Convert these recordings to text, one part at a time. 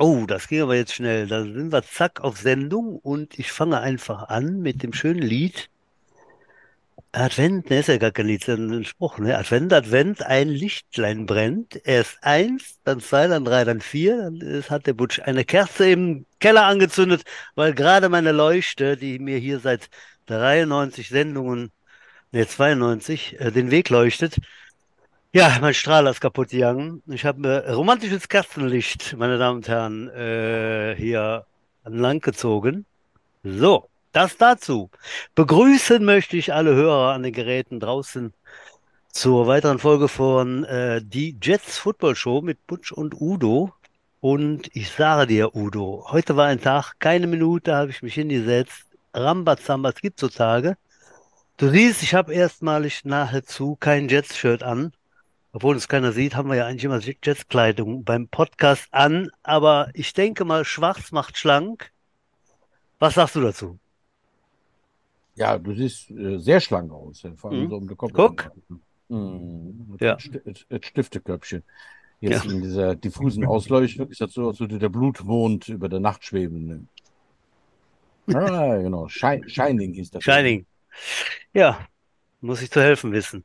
Oh, das ging aber jetzt schnell. Da sind wir zack auf Sendung und ich fange einfach an mit dem schönen Lied. Advent, ne, ist ja gar kein Lied, sondern ein Spruch, ne? Advent, Advent, ein Lichtlein brennt. Erst eins, dann zwei, dann drei, dann vier. Dann ist, hat der Butsch eine Kerze im Keller angezündet, weil gerade meine Leuchte, die mir hier seit 93 Sendungen, ne, 92, äh, den Weg leuchtet. Ja, mein Strahler ist kaputt gegangen. Ich habe äh, romantisches Kerzenlicht, meine Damen und Herren, äh, hier an Land gezogen. So, das dazu. Begrüßen möchte ich alle Hörer an den Geräten draußen zur weiteren Folge von äh, die Jets Football Show mit Butch und Udo. Und ich sage dir, Udo, heute war ein Tag, keine Minute habe ich mich hingesetzt. Rambazamba, es gibt so Tage. Du siehst, ich habe erstmalig nahezu kein Jets-Shirt an. Obwohl es keiner sieht, haben wir ja eigentlich immer Jets-Kleidung beim Podcast an. Aber ich denke mal, schwarz macht schlank. Was sagst du dazu? Ja, du siehst äh, sehr schlank aus, vor allem Mhm. so um den Kopf. Guck. Mhm. Mit Ja. äh, Stifteköpfchen. Jetzt Ja. in dieser diffusen Ausleuchtung ist das so, als würde der Blutmond über der Nacht schweben. Ah, genau. Shi Shining hieß das. Shining. Ja, muss ich zu helfen wissen.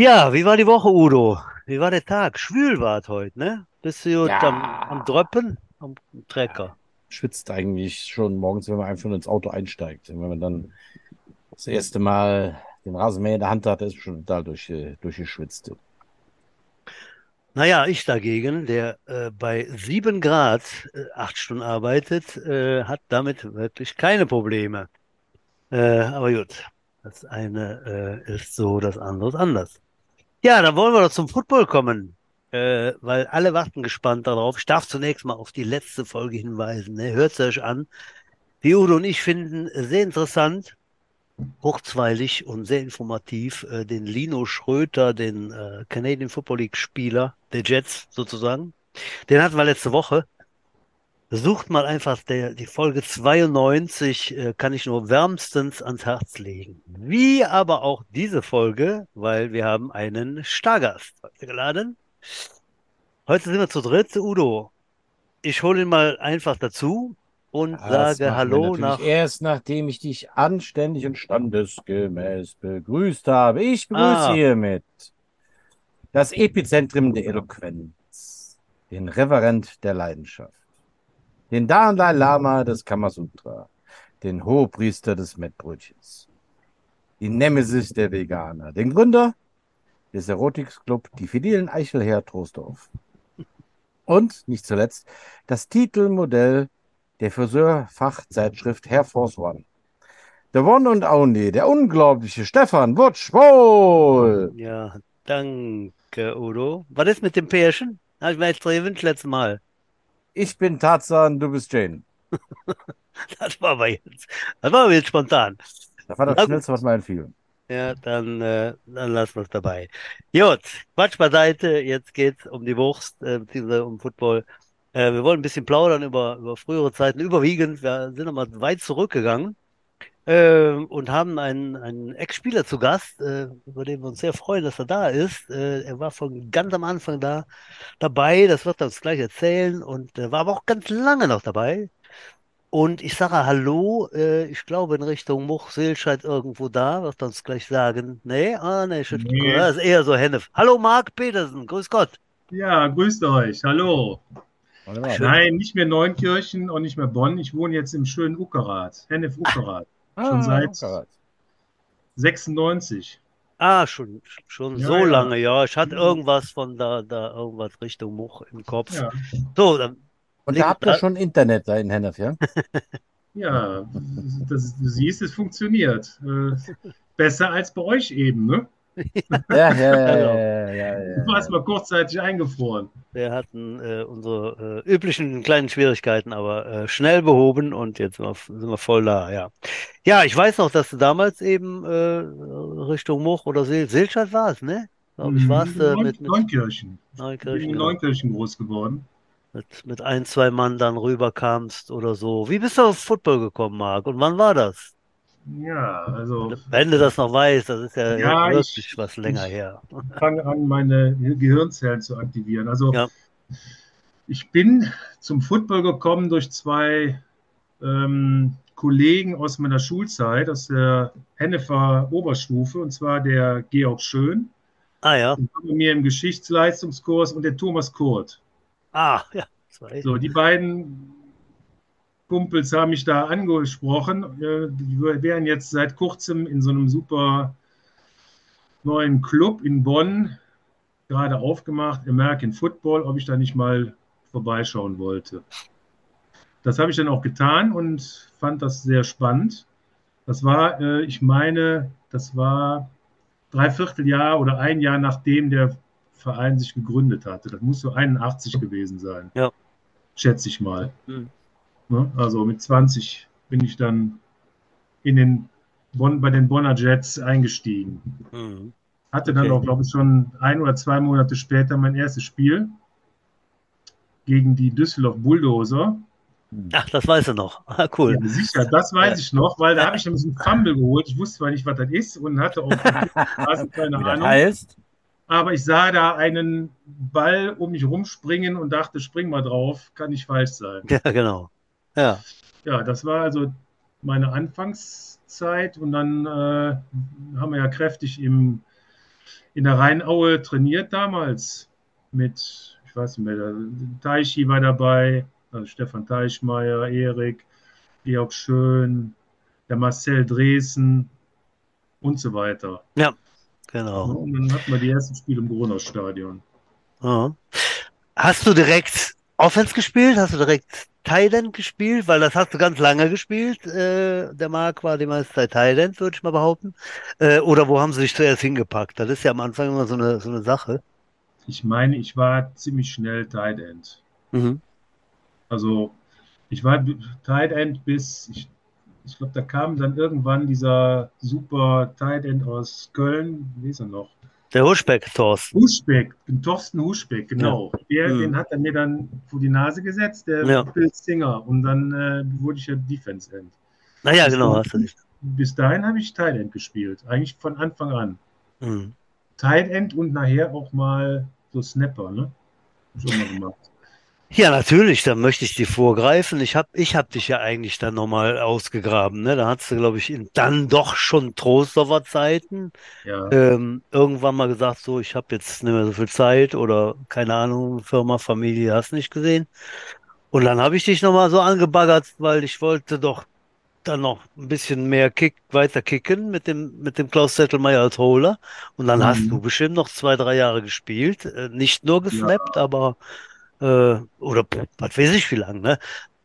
Ja, wie war die Woche, Udo? Wie war der Tag? Schwül war es heute, ne? Bist du Ja. am, am Dröppen? Am Trecker? Schwitzt eigentlich schon morgens, wenn man einfach ins Auto einsteigt. Und wenn man dann das erste Mal den Rasenmäher in der Hand hat, ist schon total durch, äh, durchgeschwitzt. Naja, ich dagegen, der äh, bei sieben Grad äh, acht Stunden arbeitet, äh, hat damit wirklich keine Probleme. Äh, aber gut, das eine äh, ist so, das andere ist anders. Ja, dann wollen wir doch zum Football kommen, äh, weil alle warten gespannt darauf. Ich darf zunächst mal auf die letzte Folge hinweisen. Ne? Hört es euch an. Die Udo und ich finden äh, sehr interessant, kurzweilig und sehr informativ äh, den Lino Schröter, den äh, Canadian Football League Spieler der Jets sozusagen. Den hatten wir letzte Woche. Sucht mal einfach der, die Folge 92, äh, kann ich nur wärmstens ans Herz legen. Wie aber auch diese Folge, weil wir haben einen Stargast heute geladen. Heute sind wir zu dritt. Udo, ich hole ihn mal einfach dazu und Das sage Hallo nach. erst, nachdem ich dich anständig und standesgemäß begrüßt habe. Ich begrüße Ah. hiermit das Epizentrum der Eloquenz, den Reverend der Leidenschaft, den Dalai Lama des Kamasutra, den Hohepriester des Mettbrötchens, die Nemesis der Veganer, den Gründer des Erotiksclub Die Fidelen Eichelherr Troisdorf und, nicht zuletzt, das Titelmodell der Friseurfachzeitschrift Hair Force One. The one and only, der unglaubliche Stefan Wutsch-Wohl. Ja, danke, Udo. Was ist mit dem Pärchen? Habe ich mir extra gewünscht letztes Mal. Ich bin Tarzan, du bist Jane. Das war aber jetzt, das war aber jetzt spontan. Das war Na das gut. Schnellste, was mir einfiel. Ja, dann, äh, dann lassen wir es dabei. Gut, Quatsch beiseite. Jetzt geht's um die Wurst, äh, beziehungsweise um Football. Äh, wir wollen ein bisschen plaudern über, über frühere Zeiten. Überwiegend, wir sind nochmal weit zurückgegangen äh, und haben einen, einen Ex-Spieler zu Gast, äh, über den wir uns sehr freuen, dass er da ist. Äh, er war von ganz am Anfang da dabei, das wird er uns gleich erzählen und äh, war aber auch ganz lange noch dabei. Und ich sage Hallo, äh, ich glaube in Richtung Much-Silscheid irgendwo da, wird er uns gleich sagen. Nee, ah, nee, ich, Nee. das ist eher so Hennef. Hallo Marc Petersen, grüß Gott. Ja, grüßt euch. Hallo. Nein, nicht mehr Neunkirchen und nicht mehr Bonn. Ich wohne jetzt im schönen Uckerath, Hennef Uckerath, schon seit- Karat. 96. Ah, schon, schon Ja, so ja. lange, ja. Ich hatte irgendwas von da, da, irgendwas Richtung Much im Kopf. Ja, So, dann, Und da habt ihr schon Internet da in Hennef, ja? ja das, du siehst, es funktioniert. Äh, besser als bei euch eben, ne? Ja, ja, ja, Genau. ja, ja, Du warst ja. mal kurzzeitig eingefroren. wir hatten äh, unsere äh, üblichen kleinen Schwierigkeiten, aber äh, schnell behoben und jetzt sind wir, sind wir voll da, ja. Ja, ich weiß noch, dass du damals eben äh, Richtung Much oder Seel, Seelstadt warst, ne? Glaube ich, warst du Neun- mit, mit Neunkirchen. Ich bin Neukirchen, in genau. Neunkirchen groß geworden. mit, mit ein, zwei Mann dann rüberkamst oder so. Wie bist du auf Football gekommen, Marc? Und wann war das? Ja, also Wenn du das noch weißt, das ist ja, Ja, wirklich ich- was länger ich- her. fange an, meine Gehirnzellen zu aktivieren. Also Ja. ich bin zum Football gekommen durch zwei ähm, Kollegen aus meiner Schulzeit, aus der Hennefer Oberstufe, und zwar der Georg Schön, Ah ja. bei mir im Geschichtsleistungskurs und der Thomas Kurt. Ah, ja. Zwei. So, die beiden Kumpels haben mich da angesprochen. Äh, Die wären jetzt seit kurzem in so einem super neuen Club in Bonn gerade aufgemacht, American Football, ob ich da nicht mal vorbeischauen wollte. Das habe ich dann auch getan und fand das sehr spannend. Das war, äh, ich meine, das war dreiviertel Jahr oder ein Jahr nachdem der Verein sich gegründet hatte. Das muss so 81 gewesen sein. Ja. Schätze ich mal. Hm. Ne? Also mit 20 bin ich dann in den Bonn, bei den Bonner Jets eingestiegen. Mhm. Hatte dann Okay. auch, glaube ich, schon ein oder zwei Monate später mein erstes Spiel gegen die Düsseldorf Bulldozer. Ach, das weißt du noch. Ah, cool. Ja, sicher, das weiß ich noch, weil da habe ich nämlich einen Fumble geholt. Ich wusste zwar nicht, was das ist und hatte auch keine Ahnung. heißt? Aber ich sah da einen Ball um mich rumspringen und dachte, spring mal drauf, kann nicht falsch sein. Ja, genau. Ja. Ja, das war also meine Anfangszeit und dann äh, haben wir ja kräftig im, in der Rheinaue trainiert damals mit, ich weiß nicht mehr, der Teichi war dabei, also Stefan Teichmeier, Erik, Georg Schön, der Marcel Dresen und so weiter. Genau. Und dann hatten wir die ersten Spiele im Gronau-Stadion. Ja. Hast du direkt Offense gespielt? Hast du direkt End gespielt? Weil das hast du ganz lange gespielt. Äh, der Marc war die meiste Zeit End, würde ich mal behaupten. Äh, oder wo haben sie dich zuerst hingepackt? Das ist ja am Anfang immer so eine, so eine Sache. Ich meine, ich war ziemlich schnell Tight End. Mhm. Also ich war Tight End bis, ich, ich glaube, da kam dann irgendwann dieser super Tight End aus Köln, wie ist er noch? Der Huschbeck, Thorsten. Huschbeck, Thorsten Huschbeck, genau. Der, Hm. Den hat er mir dann vor die Nase gesetzt, der Ja. Bill Singer. Und dann äh, wurde ich ja Defense End. Naja, genau, hast du nicht. Bis dahin habe ich Tight End gespielt, eigentlich von Anfang an. Mhm. Tight End und nachher auch mal so Snapper, ne? Hab ich auch mal gemacht. Ja, natürlich, da möchte ich dir vorgreifen. Ich hab, ich hab dich ja eigentlich dann nochmal ausgegraben, ne? Da hattest du, glaube ich, in dann doch schon Trostorfer Zeiten Ja. ähm, irgendwann mal gesagt, so, ich habe jetzt nicht mehr so viel Zeit oder keine Ahnung, Firma, Familie, hast nicht gesehen. Und dann habe ich dich nochmal so angebaggert, weil ich wollte doch dann noch ein bisschen mehr Kick, weiter kicken mit dem, mit dem Klaus Zettelmeier als Holer. Und dann hast Mhm. du bestimmt noch zwei, drei Jahre gespielt. Äh, nicht nur gesnappt, aber äh, oder was weiß ich wie lang, ne?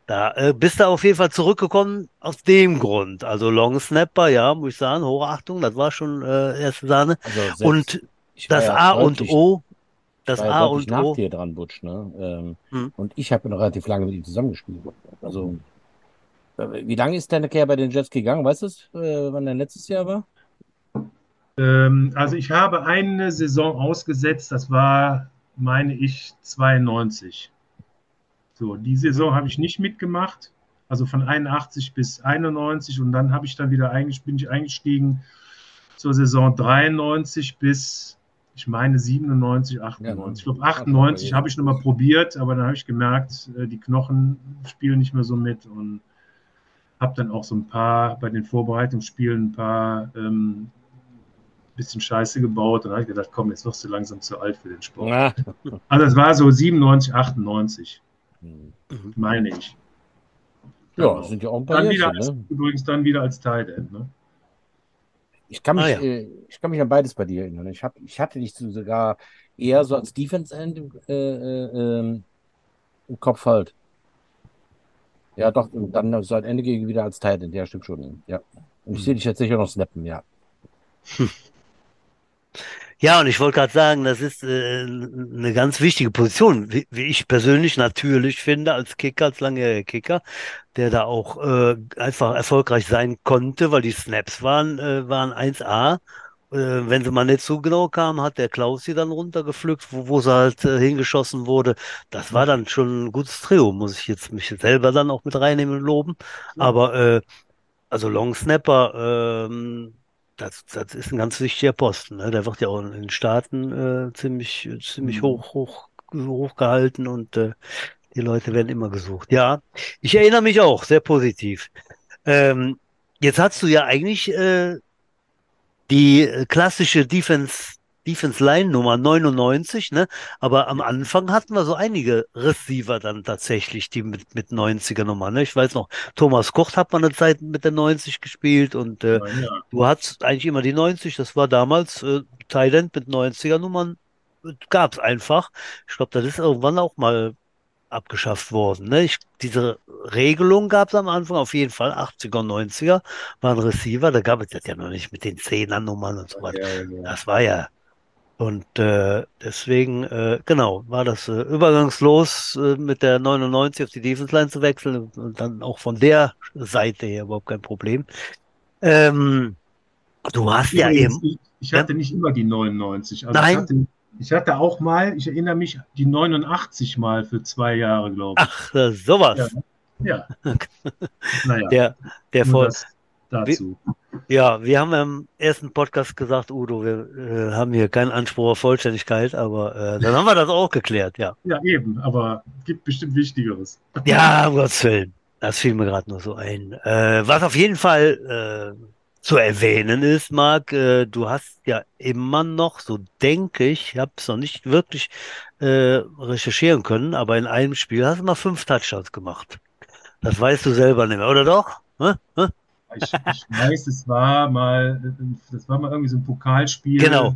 Da äh, bist du auf jeden Fall zurückgekommen aus dem Grund. Also Long Snapper, ja, muss ich sagen, Hochachtung, das war schon äh, erste Sahne. Also selbst Und das ja A und O, das war ja A und nach O, dir dran, Butch, ne? Ähm, Hm. Und ich habe noch relativ lange mit ihm zusammengespielt. Also, äh, wie lange ist deine Kerl bei den Jets gegangen? Weißt du es, äh, wann dein letztes Jahr war? Ähm, also ich habe eine Saison ausgesetzt, das war, meine ich, 92. So, die Saison habe ich nicht mitgemacht, also von 81 bis 91 und dann habe ich dann wieder eigentlich, bin ich eingestiegen zur Saison 93 bis, ich meine, 97, 98. Ich glaube, 98 habe ich nochmal probiert, aber dann habe ich gemerkt, äh, die Knochen spielen nicht mehr so mit und habe dann auch so ein paar bei den Vorbereitungsspielen ein paar ähm, bisschen Scheiße gebaut. Und dann habe ich gedacht, komm, jetzt wirst du langsam zu alt für den Sport. Ja. Also es war so 97, 98, Hm. meine ich. Ja, Genau. das sind ja auch ein paar Dann wieder Jährchen, als, ne? übrigens dann wieder als Tight End. Ne? Ich kann mich, Ah, ja. äh, ich kann mich an beides bei dir erinnern. Ich, hab, ich hatte dich so sogar eher so als Defense End im, äh, äh, ähm, im Kopf halt. Ja, doch, und dann seit Ende gegen wieder als Tight End. Ja, stimmt schon. Ja. Und ich Hm. sehe dich jetzt sicher noch snappen, ja. Ja, und ich wollte gerade sagen, das ist äh, eine ganz wichtige Position, wie, wie ich persönlich natürlich finde, als Kicker, als langjähriger Kicker, der da auch äh, einfach erfolgreich sein konnte, weil die Snaps waren, äh, waren 1A. Äh, wenn sie mal nicht so genau kamen, hat der Klaus sie dann runtergepflückt, wo, wo sie halt äh, hingeschossen wurde. Das war dann schon ein gutes Trio, muss ich jetzt mich selber dann auch mit reinnehmen und loben. Aber äh, also Long Snapper, ähm, das, das ist ein ganz wichtiger Posten. Ne? Der wird ja auch in den Staaten äh, ziemlich, ziemlich Mhm. hoch, hoch hochgehalten und äh, die Leute werden immer gesucht. Ja, ich erinnere mich auch, sehr positiv. Ähm, jetzt hast du ja eigentlich äh, die äh, klassische Defense Defense Line Nummer 99, ne? Aber am Anfang hatten wir so einige Receiver dann tatsächlich, die mit, mit 90er Nummer, ne? Ich weiß noch, Thomas Koch hat mal eine Zeit mit der 90 gespielt und äh, Ja, ja. du hattest eigentlich immer die 90, das war damals äh, Thailand mit 90er Nummern, gab es einfach. Ich glaube, das ist irgendwann auch mal abgeschafft worden. Ne? Ich, diese Regelung gab es am Anfang auf jeden Fall, 80er und 90er waren Receiver, da gab es das ja noch nicht mit den 10er Nummern und so weiter. Ja, ja. Das war ja. Und äh, deswegen, äh, genau, war das äh, übergangslos äh, mit der 99 auf die Defense Line zu wechseln und dann auch von der Seite her überhaupt kein Problem. Ähm, du hast ja eben, ich, ich hatte nicht immer die 99. Also Nein. Ich hatte, ich hatte auch mal, ich erinnere mich, die 89 mal für zwei Jahre, glaube ich. ach, äh, sowas. Ja. naja, Der, der nur dazu. Ja, wir haben im ersten Podcast gesagt, Udo, wir äh, haben hier keinen Anspruch auf Vollständigkeit, aber äh, dann haben wir das auch geklärt, ja. Ja, eben, aber gibt bestimmt Wichtigeres. Ja, um Gottes Willen. Das fiel mir gerade nur so ein. Äh, was auf jeden Fall äh, zu erwähnen ist, Marc, äh, du hast ja immer noch, so denke ich, ich habe es noch nicht wirklich äh, recherchieren können, aber in einem Spiel hast du mal fünf Touchdowns gemacht. Das weißt du selber nicht mehr, oder doch? Hä? Hä? Ich, ich weiß, es war mal, das war mal irgendwie so ein Pokalspiel. Genau,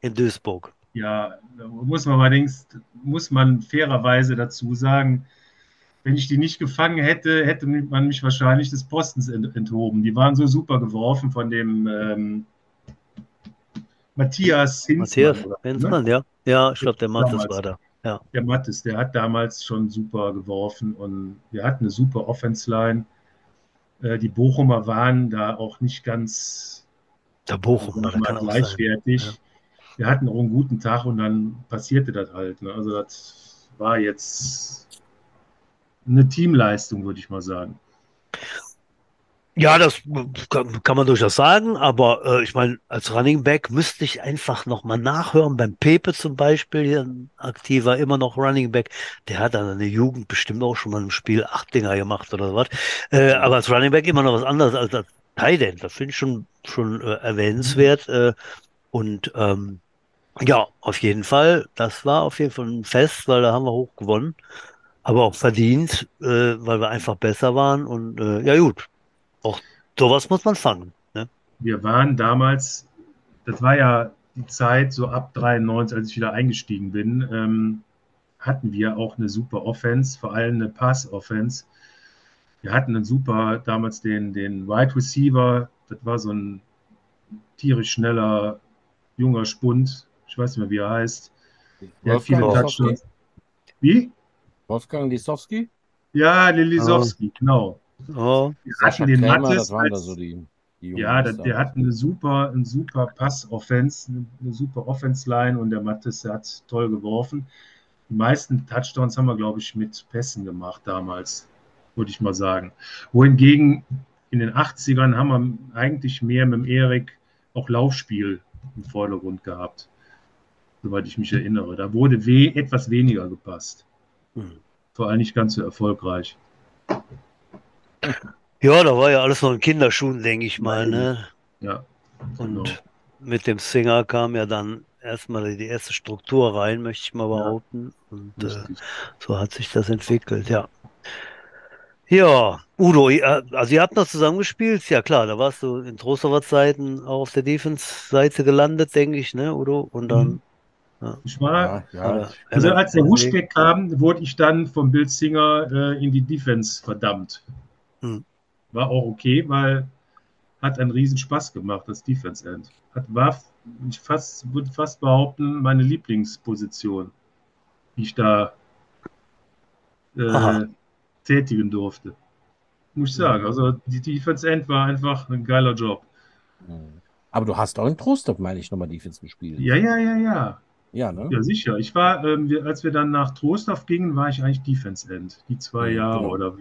in Duisburg. Ja, muss man allerdings, muss man fairerweise dazu sagen, wenn ich die nicht gefangen hätte, hätte man mich wahrscheinlich des Postens ent enthoben. Die waren so super geworfen von dem ähm, Matthias Hinzmann. Matthias oder, ne? Ja. Ja, ich glaube, der Mattes war da. Ja. Der Mattes, der hat damals schon super geworfen und wir hatten eine super Offense-Line. Äh, die Bochumer waren da auch nicht ganz Der Bochum, wir mal, gleichwertig. Ja. Wir hatten auch einen guten Tag und dann passierte das halt. Ne? Also das war jetzt eine Teamleistung, würde ich mal sagen. Ja, das kann, kann man durchaus sagen, aber äh, ich meine, als Running Back müsste ich einfach nochmal nachhören. Beim Pepe zum Beispiel, hier ein aktiver, immer noch Running Back, der hat dann in der Jugend bestimmt auch schon mal im Spiel acht Dinger gemacht oder was. Äh, aber als Running Back immer noch was anderes als als Tight End. Das finde ich schon, schon äh, erwähnenswert. Äh, und ähm, ja, auf jeden Fall, das war auf jeden Fall ein Fest, weil da haben wir hoch gewonnen. Aber auch verdient, äh, weil wir einfach besser waren. Und äh, ja gut, auch sowas muss man fangen. Ne? Wir waren damals, das war ja die Zeit so ab 93, als ich wieder eingestiegen bin, ähm, hatten wir auch eine super Offense, vor allem eine Pass-Offense. Wir hatten einen super, damals den, den Wide Receiver, das war so ein tierisch schneller, junger Spund, ich weiß nicht mehr, wie er heißt. Der hat viele Wolfgang Touchdowns. Lisowski? Wie? Wolfgang Lisowski? Ja, Lilisowski, genau. Oh, Wir hatten den Krämer, Mattes das waren da als- so die, die Ja, der, der hat eine super, eine super Pass-Offense, eine, super Offense-Line und der Mattes, der hat toll geworfen. Die meisten Touchdowns haben wir, glaube ich, mit Pässen gemacht damals, würde ich mal sagen. Wohingegen in den 80ern haben wir eigentlich mehr mit dem Erik auch Laufspiel im Vordergrund gehabt, soweit ich mich erinnere. Da wurde we etwas weniger gepasst. hm. Vor allem nicht ganz so erfolgreich. Ja, da war ja alles noch in Kinderschuhen, denke ich mal, ne? Ja, Und genau. mit dem Singer kam ja dann erstmal die erste Struktur rein, möchte ich mal Ja. behaupten. Und äh, so hat sich das entwickelt, ja. Ja, Udo, ihr- also ihr habt noch zusammengespielt, ja klar, da warst du in Trostorfer Zeiten auch auf der Defense-Seite gelandet, denke ich, ne, Udo? Und dann, Ich war, Ja, ja. Also als der. Huschbeck kam, wurde ich dann vom Bill Singer äh, in die Defense verdammt. Hm. War auch okay, weil hat einen riesen Spaß gemacht, das Defense End. Hat, war, ich fast, würde fast behaupten, meine Lieblingsposition, die ich da äh, tätigen durfte. Muss ich sagen. Also die Defense End war einfach ein geiler Job. Mhm. Aber du hast auch in Trostorf, meine ich, nochmal Defense gespielt. Ja, ja, ja, ja. Ja, ne? Ja, sicher. Ich war, ähm, wir, als wir dann nach Trostorf gingen, war ich eigentlich Defense End. Die zwei Ja, Jahre genau. oder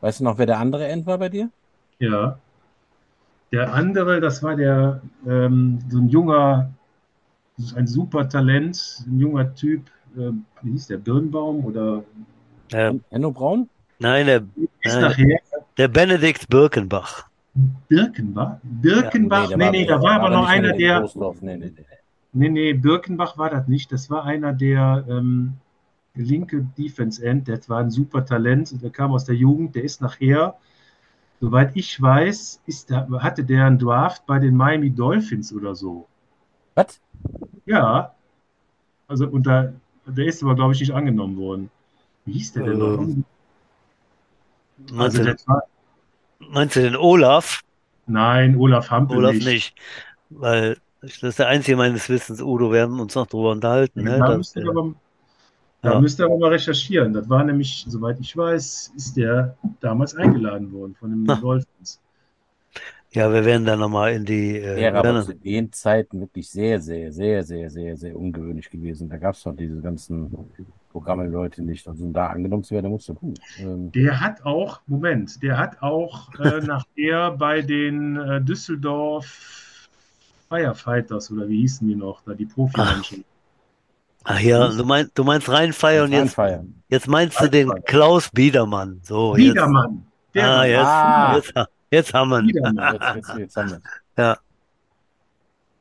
Weißt du noch, wer der andere End war bei dir? ja. Der andere, das war der, ähm, so ein junger, ein super Talent, ein junger Typ, äh, wie hieß der, Birnbaum oder Äh, Enno Braun? nein, der, ist Äh, nachher der Benedikt Birkenbach. Birkenbach? Birkenbach? der nee, nee, da war aber noch nicht einer, in der. Nee, nee, nee. nee, nee, Birkenbach war das nicht, das war einer der ähm, linke Defense End, der war ein super Talent, der kam aus der Jugend, der ist nachher, soweit ich weiß, ist der, hatte der einen Draft bei den Miami Dolphins oder so. Was? Ja, also und da, der ist aber, glaube ich, nicht angenommen worden. Wie hieß der denn noch? Ähm, Meinst, Also du, das war, meinst du den Olaf? nein, Olaf Hampel Olaf nicht. nicht. Weil das ist der einzige meines Wissens, Udo. Wir haben uns noch drüber unterhalten. Ne? Da, dass müsst ihr der- aber, da Ja. müsst ihr aber mal recherchieren. Das war nämlich, soweit ich weiß, ist der damals eingeladen worden von den. Dolphins. ja, wir werden dann nochmal in die. Äh, wir aber zu den Zeiten wirklich sehr, sehr, sehr, sehr, sehr, sehr ungewöhnlich gewesen. Da gab es noch diese ganzen Programme, Leute nicht. Also um da angenommen zu werden, da musst du gut. Ähm, Der hat auch, Moment, der hat auch äh, nachher bei den äh, Düsseldorf Firefighters oder wie hießen die noch, da die Profimenschen. Ach ja, du meinst, du meinst Rheinfeier und jetzt, Rheinfeier. jetzt meinst du den. Klaus Biedermann. So, jetzt, Biedermann. Der ah, war jetzt, Ah. jetzt, jetzt haben wir ihn. Jetzt, jetzt, jetzt haben wir.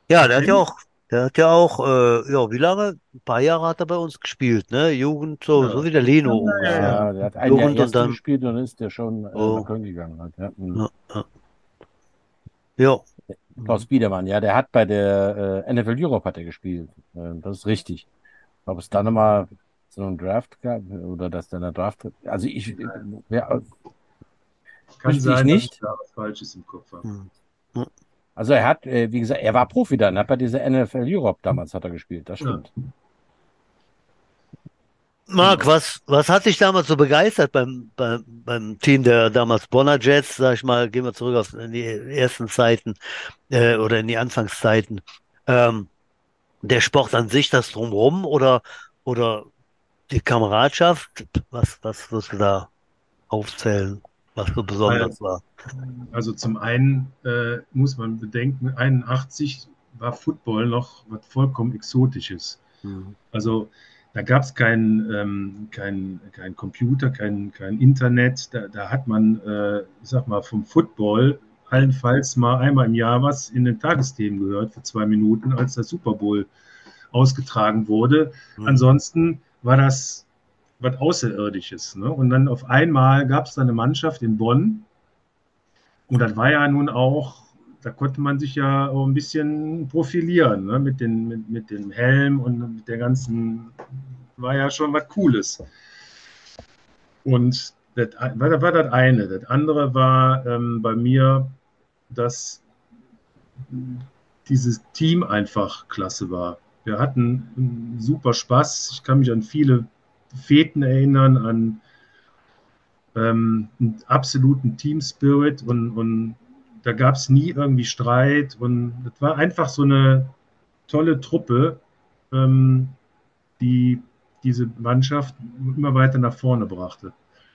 Ja, der hat ja auch, der hat ja auch, äh, ja, wie lange? Ein paar Jahre hat er bei uns gespielt, ne? Jugend, so, Ja. so wie der Leno Ja, ungefähr. Ja, der hat ein Jugend Jahr und dann- gespielt und dann ist der schon äh, Oh. nach Köln gegangen. Halt, ja. Mhm. Ja, ja. Ja. Klaus Biedermann, ja, der hat bei der äh, NFL Europe hat er gespielt. Äh, das ist richtig. Ob es da nochmal so einen Draft gab oder dass der eine Draft. Also ich, ja, Kann Wüsste ich sein, nicht. dass ich da was Falsches im Kopf habe. Hm. also er hat, äh, wie gesagt, er war Profi dann, hat bei dieser NFL Europe damals hat er gespielt. Das Ja. stimmt. Marc, was, was hat dich damals so begeistert beim, beim, beim Team der damals Bonner Jets? Sag ich mal, gehen wir zurück auf in die ersten Zeiten äh, oder in die Anfangszeiten. Ähm, der Sport an sich, das drumherum oder, oder die Kameradschaft? Was, was wirst du da aufzählen, was so besonders war? Also zum einen äh, muss man bedenken, 81 war Football noch was vollkommen Exotisches. Hm. Also da gab es kein, ähm, kein, kein Computer, kein, kein Internet. Da, da hat man, äh, ich sag mal, vom Football allenfalls mal einmal im Jahr was in den Tagesthemen gehört für zwei Minuten, als der Super Bowl ausgetragen wurde. Hm. Ansonsten war das was Außerirdisches. Ne? Und dann auf einmal gab es da eine Mannschaft in Bonn. Und das war ja nun auch, da konnte man sich ja auch ein bisschen profilieren, ne? mit, den, mit, mit dem Helm und mit der ganzen, war ja schon was Cooles. Und das war, das war das eine. Das andere war ähm, bei mir, dass dieses Team einfach klasse war. Wir hatten super Spaß. Ich kann mich an viele Feten erinnern, an ähm, einen absoluten Team Spirit und, und da gab es nie irgendwie Streit und es war einfach so eine tolle Truppe, ähm, die diese Mannschaft immer weiter nach vorne brachte.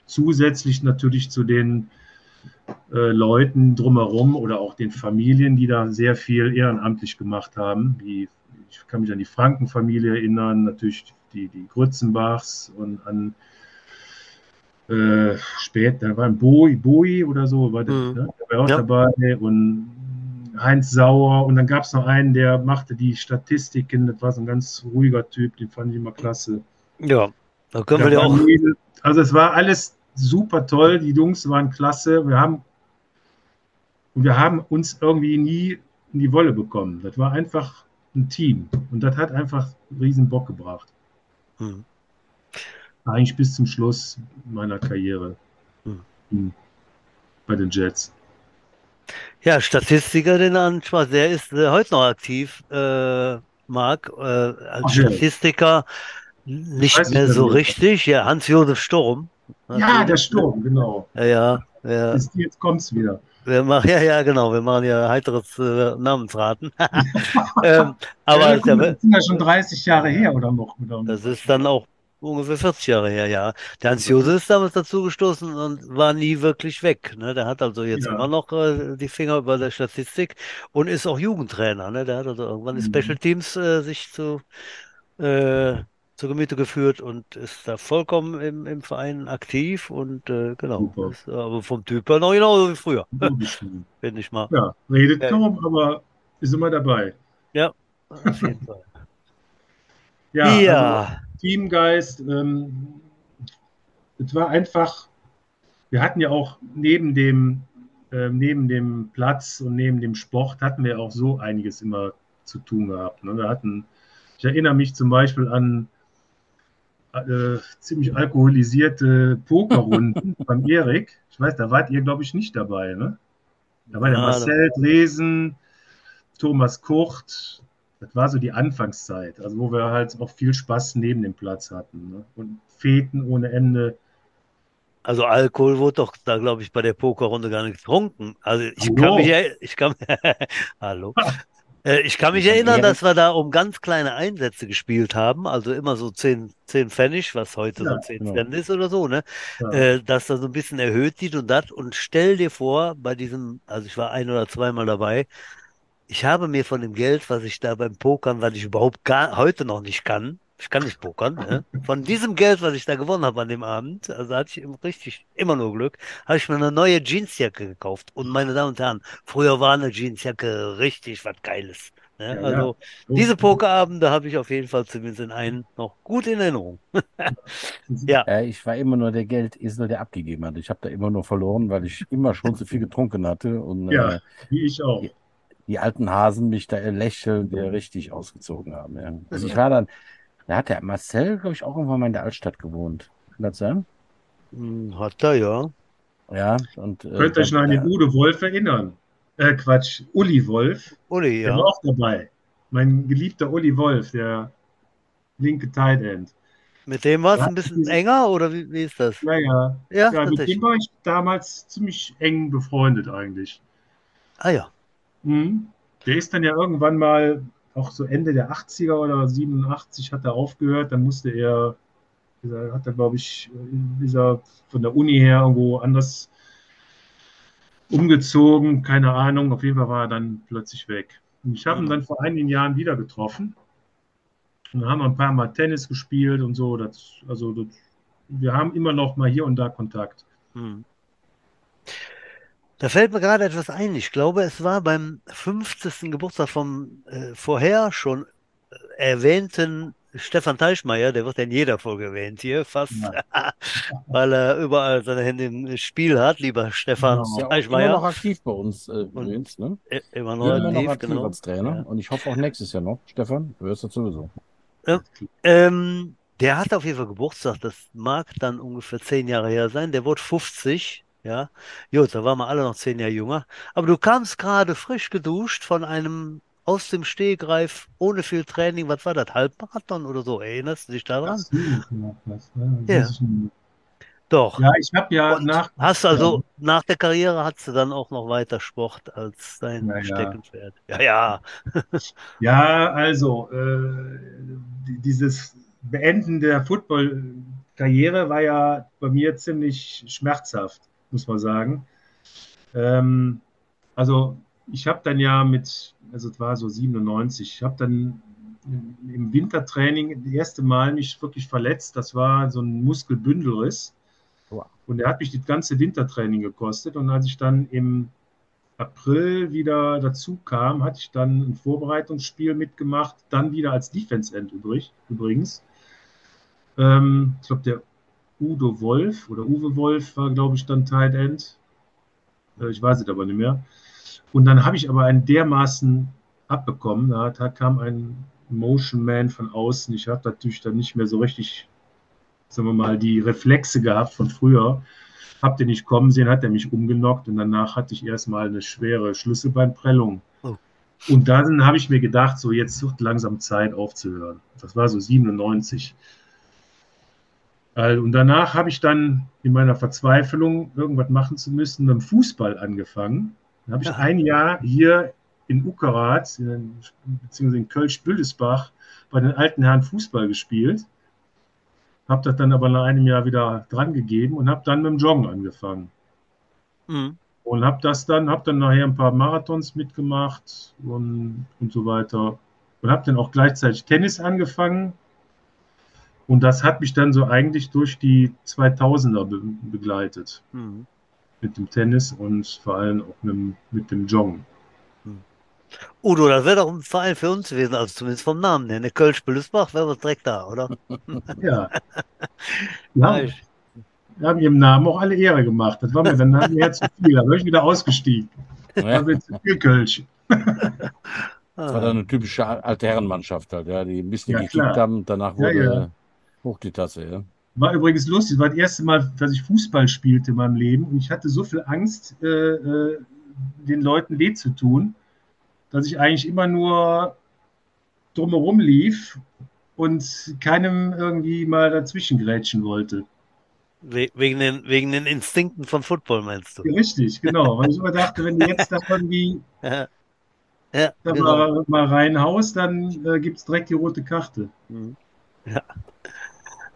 Zusätzlich natürlich zu den äh, Leuten drumherum oder auch den Familien, die da sehr viel ehrenamtlich gemacht haben. Wie, ich kann mich an die Frankenfamilie erinnern, natürlich die, die Grützenbachs und an äh, später, da war ein Boi, Boi oder so, war der, Mhm. ne? der war auch Ja. dabei und Heinz Sauer und dann gab es noch einen, der machte die Statistiken, das war so ein ganz ruhiger Typ, den fand ich immer klasse. Ja, da können wir ja auch. Also es war alles super toll, die Jungs waren klasse, wir haben wir haben uns irgendwie nie in die Wolle bekommen. Das war einfach ein Team und das hat einfach riesen Bock gebracht. Hm. Eigentlich bis zum Schluss meiner Karriere Hm. bei den Jets. Ja, Statistiker, den Anspaß, der ist äh, heute noch aktiv, äh, Marc, äh, als Ach. Statistiker nicht mehr so richtig. Ja, Hans-Josef Sturm. Ja, der Sturm, genau. Ja, ja, ja. Jetzt, jetzt kommt's wieder. Wir machen, ja, ja, genau, wir machen ja heiteres äh, Namensraten. ähm, aber ja, der, das sind ja schon 30 Jahre her oder noch. Oder? das ist dann auch ungefähr 40 Jahre her, ja. Der Hans Jose ist damals dazugestoßen und war nie wirklich weg. Ne? Der hat also jetzt Ja. immer noch äh, die Finger über der Statistik und ist auch Jugendtrainer. Ne? Der hat also irgendwann die Mhm. Special Teams äh, sich zu, äh, zu Gemüte geführt und ist da vollkommen im, im Verein aktiv und äh, genau. Ist aber vom Typ her noch genauso wie früher, finde ich mal. Ja, redet Ja. kaum, aber ist immer dabei. Auf jeden Fall. Ja, also Ja, Teamgeist. Ähm, es war einfach, wir hatten ja auch neben dem, ähm, neben dem Platz und neben dem Sport hatten wir auch so einiges immer zu tun gehabt. Ne? Wir hatten, ich erinnere mich zum Beispiel an äh, ziemlich alkoholisierte Pokerrunden beim Erik. Ich weiß, da wart ihr, glaube ich, nicht dabei. Ne? Da war der Ja, Marcel Dresen, Thomas Kurt. Das war so die Anfangszeit, also wo wir halt auch viel Spaß neben dem Platz hatten. Ne? Und Feten ohne Ende. Also Alkohol wurde doch da, glaube ich, bei der Pokerrunde gar nicht getrunken. Also ich Hallo. kann mich, ich kann, hallo. Äh, Ich kann mich erinnern, dass wir da um ganz kleine Einsätze gespielt haben, also immer so 10, 10 Pfennig, was heute so Ja, 10 genau. Cent ist oder so, ne? Ja. Äh, dass da so ein bisschen erhöht dies und das. Und stell dir vor, bei diesem, also ich war ein oder zweimal dabei, ich habe mir von dem Geld, was ich da beim Pokern, was ich überhaupt gar heute noch nicht kann, ich kann nicht pokern, ne? Von diesem Geld, was ich da gewonnen habe an dem Abend, also hatte ich richtig immer nur Glück, habe ich mir eine neue Jeansjacke gekauft. Und meine Damen und Herren, früher war eine Jeansjacke richtig was Geiles. Ne? Ja, ja. Also diese Pokerabende habe ich auf jeden Fall zumindest in einen noch gut in Erinnerung. Ja. Äh, ich war immer nur der Geldesel, der abgegeben hat. Ich habe da immer nur verloren, weil ich immer schon zu viel getrunken hatte und Ja. äh, Wie ich auch. die alten Hasen mich da lächelnd äh, richtig ausgezogen haben. Ja. Also ich war dann, da hat der Marcel, glaube ich, auch irgendwann mal in der Altstadt gewohnt. Kann das sein? Hm, Hat er, ja. Ja, und äh, Könnt ihr euch noch an den Udo Wolf erinnern? Äh, Quatsch, Uli Wolf. Uli, Der war ja. auch dabei. Mein geliebter Uli Wolf, der linke Tight End. Mit dem war es Ja, ein bisschen enger oder wie, wie ist das? Ja, ja. Ja, Ja, mit dem war ich damals ziemlich eng befreundet eigentlich. Ah ja. Mhm. Der ist dann ja irgendwann mal, auch so Ende der 80er oder 87 hat er aufgehört, dann musste er, hat er glaube ich, dieser von der Uni her irgendwo anders umgezogen, keine Ahnung, auf jeden Fall war er dann plötzlich weg. Und ich habe ihn dann vor einigen Jahren wieder getroffen und haben ein paar Mal Tennis gespielt und so, das, also das, wir haben immer noch mal hier und da Kontakt. Hm. Da fällt mir gerade etwas ein. Ich glaube, es war beim 50. Geburtstag vom äh, vorher schon äh, erwähnten Stefan Teichmeier, der wird ja in jeder Folge erwähnt hier, fast, weil er überall seine Hände im Spiel hat, lieber Stefan Genau. ist ja auch immer noch Teichmeier. aktiv bei uns äh, übrigens, ne? Äh, Immer noch Immer noch aktiv, aktiv genau. als Trainer. Ja. Und ich hoffe auch nächstes Jahr noch. Stefan, du hörst das sowieso. Ähm, der hat auf jeden Fall Geburtstag, das mag dann ungefähr zehn Jahre her sein. Der wurde 50, ja. Gut, da waren wir alle noch zehn Jahre jünger. Aber du kamst gerade frisch geduscht von einem aus dem Stehgreif, ohne viel Training, was war das, Halbmarathon oder so? Erinnerst du dich daran? Das ne? Ja. Ich nicht. Doch. Ja, ich habe ja Und nach. hast also nach der Karriere hast du dann auch noch weiter Sport als dein Ja, ja. Steckenpferd. Ja, ja. Ja, also äh, die- dieses Beenden der Football-Karriere war ja bei mir ziemlich schmerzhaft, muss man sagen. Ähm, also ich habe dann ja mit, also es war so 97, ich habe dann im Wintertraining das erste Mal mich wirklich verletzt. Das war so ein Muskelbündelriss. Wow. Und der hat mich das ganze Wintertraining gekostet. Und als ich dann im April wieder dazu kam, hatte ich dann ein Vorbereitungsspiel mitgemacht, dann wieder als Defense End übrig, übrigens. Ähm, ich glaube, der Udo Wolf oder Uwe Wolf war, glaube ich, dann Tight End. Äh, ich weiß es aber nicht mehr. Und dann habe ich aber einen dermaßen abbekommen. Da, da kam ein Motion Man von außen. Ich habe natürlich dann nicht mehr so richtig, sagen wir mal, die Reflexe gehabt von früher. Hab den nicht kommen sehen, hat er mich umgenockt und danach hatte ich erstmal eine schwere Schlüsselbeinprellung. Oh. Und dann habe ich mir gedacht, so jetzt wird langsam Zeit aufzuhören. Das war so 97. Und danach habe ich dann in meiner Verzweiflung, irgendwas machen zu müssen, mit dem Fußball angefangen. Dann habe ich ein Jahr hier in Uckerath, in, beziehungsweise in Kölsch-Büldesbach, bei den alten Herren Fußball gespielt. habe das dann aber nach einem Jahr wieder dran gegeben und habe dann mit dem Joggen angefangen. Mhm. Und habe das dann, habe dann nachher ein paar Marathons mitgemacht und, und so weiter. Und habe dann auch gleichzeitig Tennis angefangen. Und das hat mich dann so eigentlich durch die 2000er be begleitet. Mhm. Mit dem Tennis und vor allem auch mit, dem- mit dem Joggen. Udo, das wäre doch ein Verein für uns gewesen, also zumindest vom Namen her. Ne? Kölsch-Büllisbach wäre was direkt da, oder? Ja. Ja, wir haben ihrem Namen auch alle Ehre gemacht. Das war mir dann nachher zu viel. Da bin ich wieder ausgestiegen. Da Ja, wird zu viel Kölsch. das war dann eine typische alte Herrenmannschaft halt, ja, die ein bisschen Ja, gekickt haben und danach Ja, wurde ja. Hoch die Tasse, ja. War übrigens lustig. Das war das erste Mal, dass ich Fußball spielte in meinem Leben. Und ich hatte so viel Angst, äh, äh, den Leuten weh zu tun, dass ich eigentlich immer nur drumherum lief und keinem irgendwie mal dazwischen grätschen wollte. We wegen den, wegen den Instinkten von Football, meinst du? Ja, richtig, genau. Weil ich immer dachte, wenn du jetzt da irgendwie Ja, ja da genau. mal, mal reinhaust, dann äh, gibt es direkt die rote Karte. Mhm. Ja,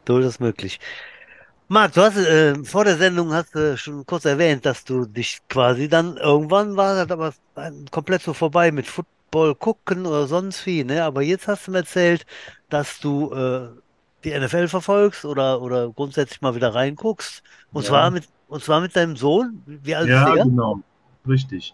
durchaus möglich. Marc, du hast äh, vor der Sendung hast du schon kurz erwähnt, dass du dich quasi dann irgendwann war das aber komplett so vorbei mit Football gucken oder sonst wie, ne? Aber jetzt hast du mir erzählt, dass du äh, die NFL verfolgst oder oder grundsätzlich mal wieder reinguckst. Und Ja. zwar mit und zwar mit deinem Sohn. Wie alt Ja, ist der? genau, richtig.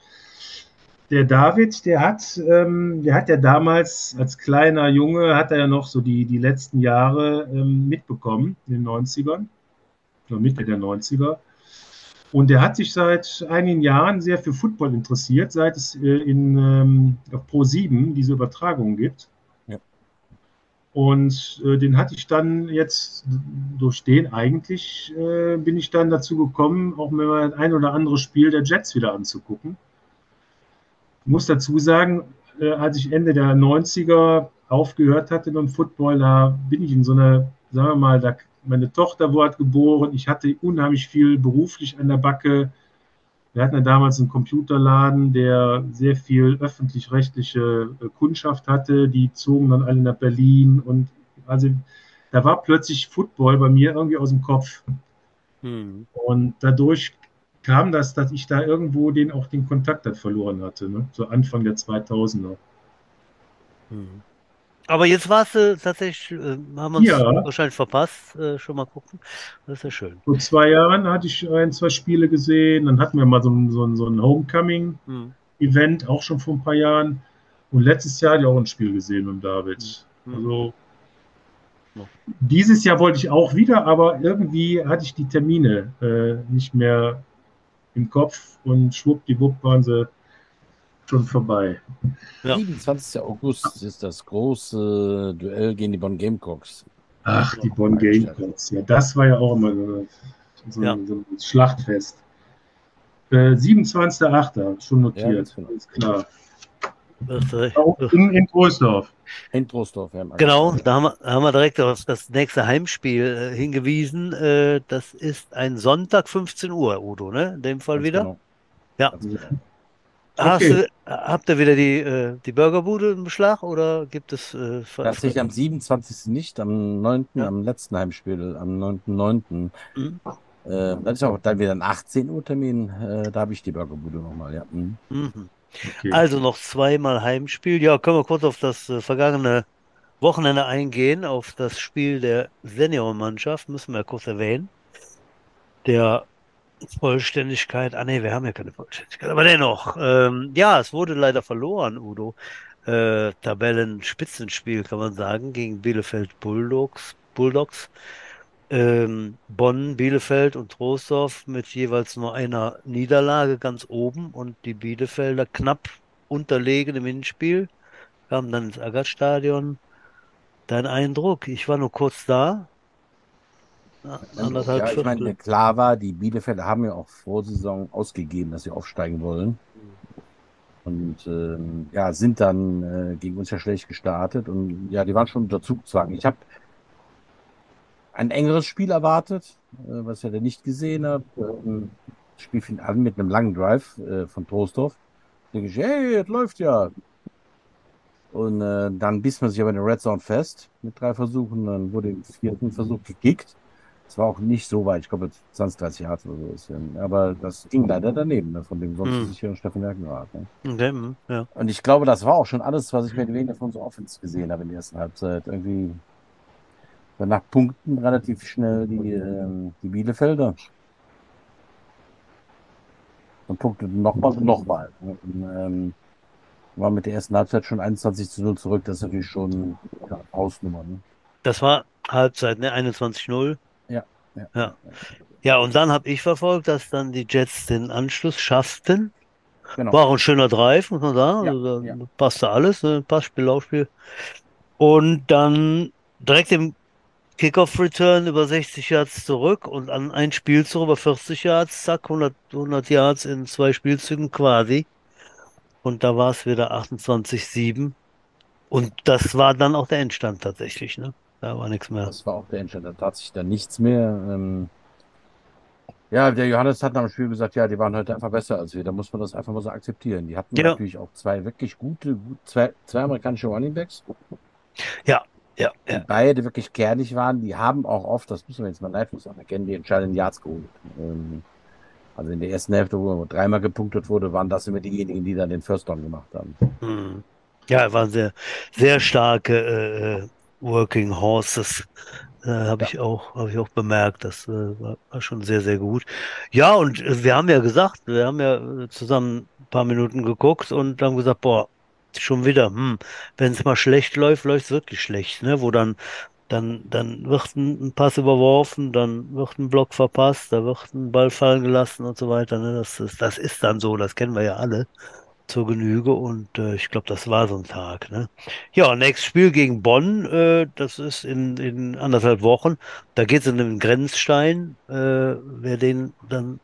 Der David, der hat, ähm, der hat ja damals als kleiner Junge, hat er ja noch so die, die letzten Jahre ähm, mitbekommen, in den 90ern, oder Mitte der 90er. Und der hat sich seit einigen Jahren sehr für Football interessiert, seit es äh, in, ähm, auf Pro7 diese Übertragung gibt. Ja. Und äh, den hatte ich dann jetzt durch den eigentlich äh, bin ich dann dazu gekommen, auch mir mal ein oder andere Spiel der Jets wieder anzugucken. Ich muss dazu sagen, äh, als ich Ende der 90er aufgehört hatte beim Football, da bin ich in so einer, sagen wir mal, da, meine Tochter wurde geboren, ich hatte unheimlich viel beruflich an der Backe. Wir hatten ja damals einen Computerladen, der sehr viel öffentlich-rechtliche äh, Kundschaft hatte. Die zogen dann alle nach Berlin und also da war plötzlich Football bei mir irgendwie aus dem Kopf. Hm. Und dadurch kam das, dass ich da irgendwo den auch den Kontakt dann verloren hatte, ne? so Anfang der 2000er. Hm. Aber jetzt warst du tatsächlich, äh, haben wir uns Ja. wahrscheinlich verpasst, äh, schon mal gucken. Das ist ja schön. Vor zwei Jahren hatte ich ein, zwei Spiele gesehen, dann hatten wir mal so ein, so ein, so ein Homecoming-Event, Hm. auch schon vor ein paar Jahren. Und letztes Jahr hatte ich auch ein Spiel gesehen mit David. Hm. Also Ja. dieses Jahr wollte ich auch wieder, aber irgendwie hatte ich die Termine äh, nicht mehr im Kopf und schwuppdiwupp waren sie schon vorbei. Ja. 27. August ist das große Duell gegen die Bonn Gamecocks. Ach, die Bonn Gamecocks. Ja, das war ja auch immer so, Ja. ein, so ein Schlachtfest. Äh, 27.08. schon Ja, notiert. ganz genau. Ist klar. Das, äh, Auch in, in Troisdorf. In Trostorf. Ja, Genau, da haben wir, haben wir direkt auf das nächste Heimspiel äh, hingewiesen. Äh, das ist ein Sonntag 15 Uhr, Udo, ne? In dem Fall Ganz wieder. genau. Ja. Genau. Hast Okay. du, habt ihr wieder die, äh, die Burgerbude im Beschlag oder gibt es äh, Tatsächlich am 27. nicht, am 9., Ja. am letzten Heimspiel, am 9.9. Mhm. Äh, das ist auch dann wieder ein 18 Uhr Termin. Äh, da habe ich die Burgerbude nochmal, ja. Mhm. Mhm. Okay. Also noch zweimal Heimspiel. Ja, können wir kurz auf das äh, vergangene Wochenende eingehen, auf das Spiel der Seniormannschaft, müssen wir kurz erwähnen. Der Vollständigkeit, ah nee, wir haben ja keine Vollständigkeit, aber dennoch, ähm, ja, es wurde leider verloren, Udo. Äh, Tabellenspitzenspiel, kann man sagen, gegen Bielefeld Bulldogs, Bulldogs. Ähm, Bonn, Bielefeld und Troisdorf mit jeweils nur einer Niederlage ganz oben und die Bielefelder knapp unterlegen im Hinspiel, kamen dann ins Aggerstadion. Dein Eindruck? Ich war nur kurz da. Ja, Anderthalb Ja, ich meine, klar war, die Bielefelder haben ja auch vor Saison ausgegeben, dass sie aufsteigen wollen. Und ähm, ja, sind dann äh, gegen uns ja schlecht gestartet. Und ja, die waren schon unter Zugzwang. Ich habe ein engeres Spiel erwartet, äh, was ich ja dann nicht gesehen habe. Ähm, das Spiel fing an mit einem langen Drive äh, von Trostorf. Da denke ich, hey, das läuft ja. Und äh, dann biss man sich aber in der Red Zone fest mit drei Versuchen. Dann wurde im vierten Versuch gekickt. Das war auch nicht so weit, ich glaube 20, 30 Yards oder so. Ist, aber das ging leider daneben, ne, von dem sonst Hm. sicheren Steffen Merkenrad. Ne? Okay, hm, ja. Und ich glaube, das war auch schon alles, was ich mit weniger von so Offense gesehen habe in der ersten Halbzeit. Irgendwie danach Punkten relativ schnell die, ähm, die Bielefelder. Und punkteten nochmal und nochmal. Und, ähm, war mit der ersten Halbzeit schon 21 zu 0 zurück. Das ist natürlich schon ja, Hausnummer. Ne? Das war Halbzeit, ne? 21-0. Ja, ja. Ja. Ja, und dann habe ich verfolgt, dass dann die Jets den Anschluss schafften. Genau. War auch ein schöner Drive, muss man sagen. Ja, Also da ja. passte alles, ne? Passspiel, Laufspiel. Und dann direkt im Kickoff-Return über 60 Yards zurück und an ein Spielzug über 40 Yards, zack, 100, 100 Yards in zwei Spielzügen quasi. Und da war es wieder 28-7. Und das war dann auch der Endstand tatsächlich, ne? Da war nichts mehr. Das war auch der Endstand. Da tat sich dann nichts mehr. Ähm, ja, der Johannes hat nach dem Spiel gesagt, ja, die waren heute einfach besser als wir. Da muss man das einfach mal so akzeptieren. Die hatten Ja. natürlich auch zwei wirklich gute, gut, zwei, zwei amerikanische Running Backs, Ja, ja, die beide wirklich kernig waren. Die haben auch oft, das müssen wir jetzt mal neidlos anerkennen, die entscheidenden Yards geholt. Ähm, also in der ersten Hälfte, wo dreimal gepunktet wurde, waren das immer diejenigen, die dann den First Down gemacht haben. Hm. Ja, waren sehr, sehr starke äh, äh, Working Horses. Äh, habe Ja. ich auch, habe ich auch bemerkt. Das äh, war, war schon sehr, sehr gut. Ja, und äh, wir haben ja gesagt, wir haben ja äh, zusammen ein paar Minuten geguckt und haben gesagt, boah, schon wieder, hm, wenn es mal schlecht läuft, läuft es wirklich schlecht, ne? Wo dann, dann, dann wird ein, Pass überworfen, dann wird ein Block verpasst, da wird ein Ball fallen gelassen und so weiter, ne? Das ist, das ist dann so, das kennen wir ja alle zur Genüge und äh, ich glaube, das war so ein Tag. Ne? Ja, nächstes Spiel gegen Bonn, äh, das ist in, in anderthalb Wochen. Da geht es in den Grenzstein. Äh, wer den dann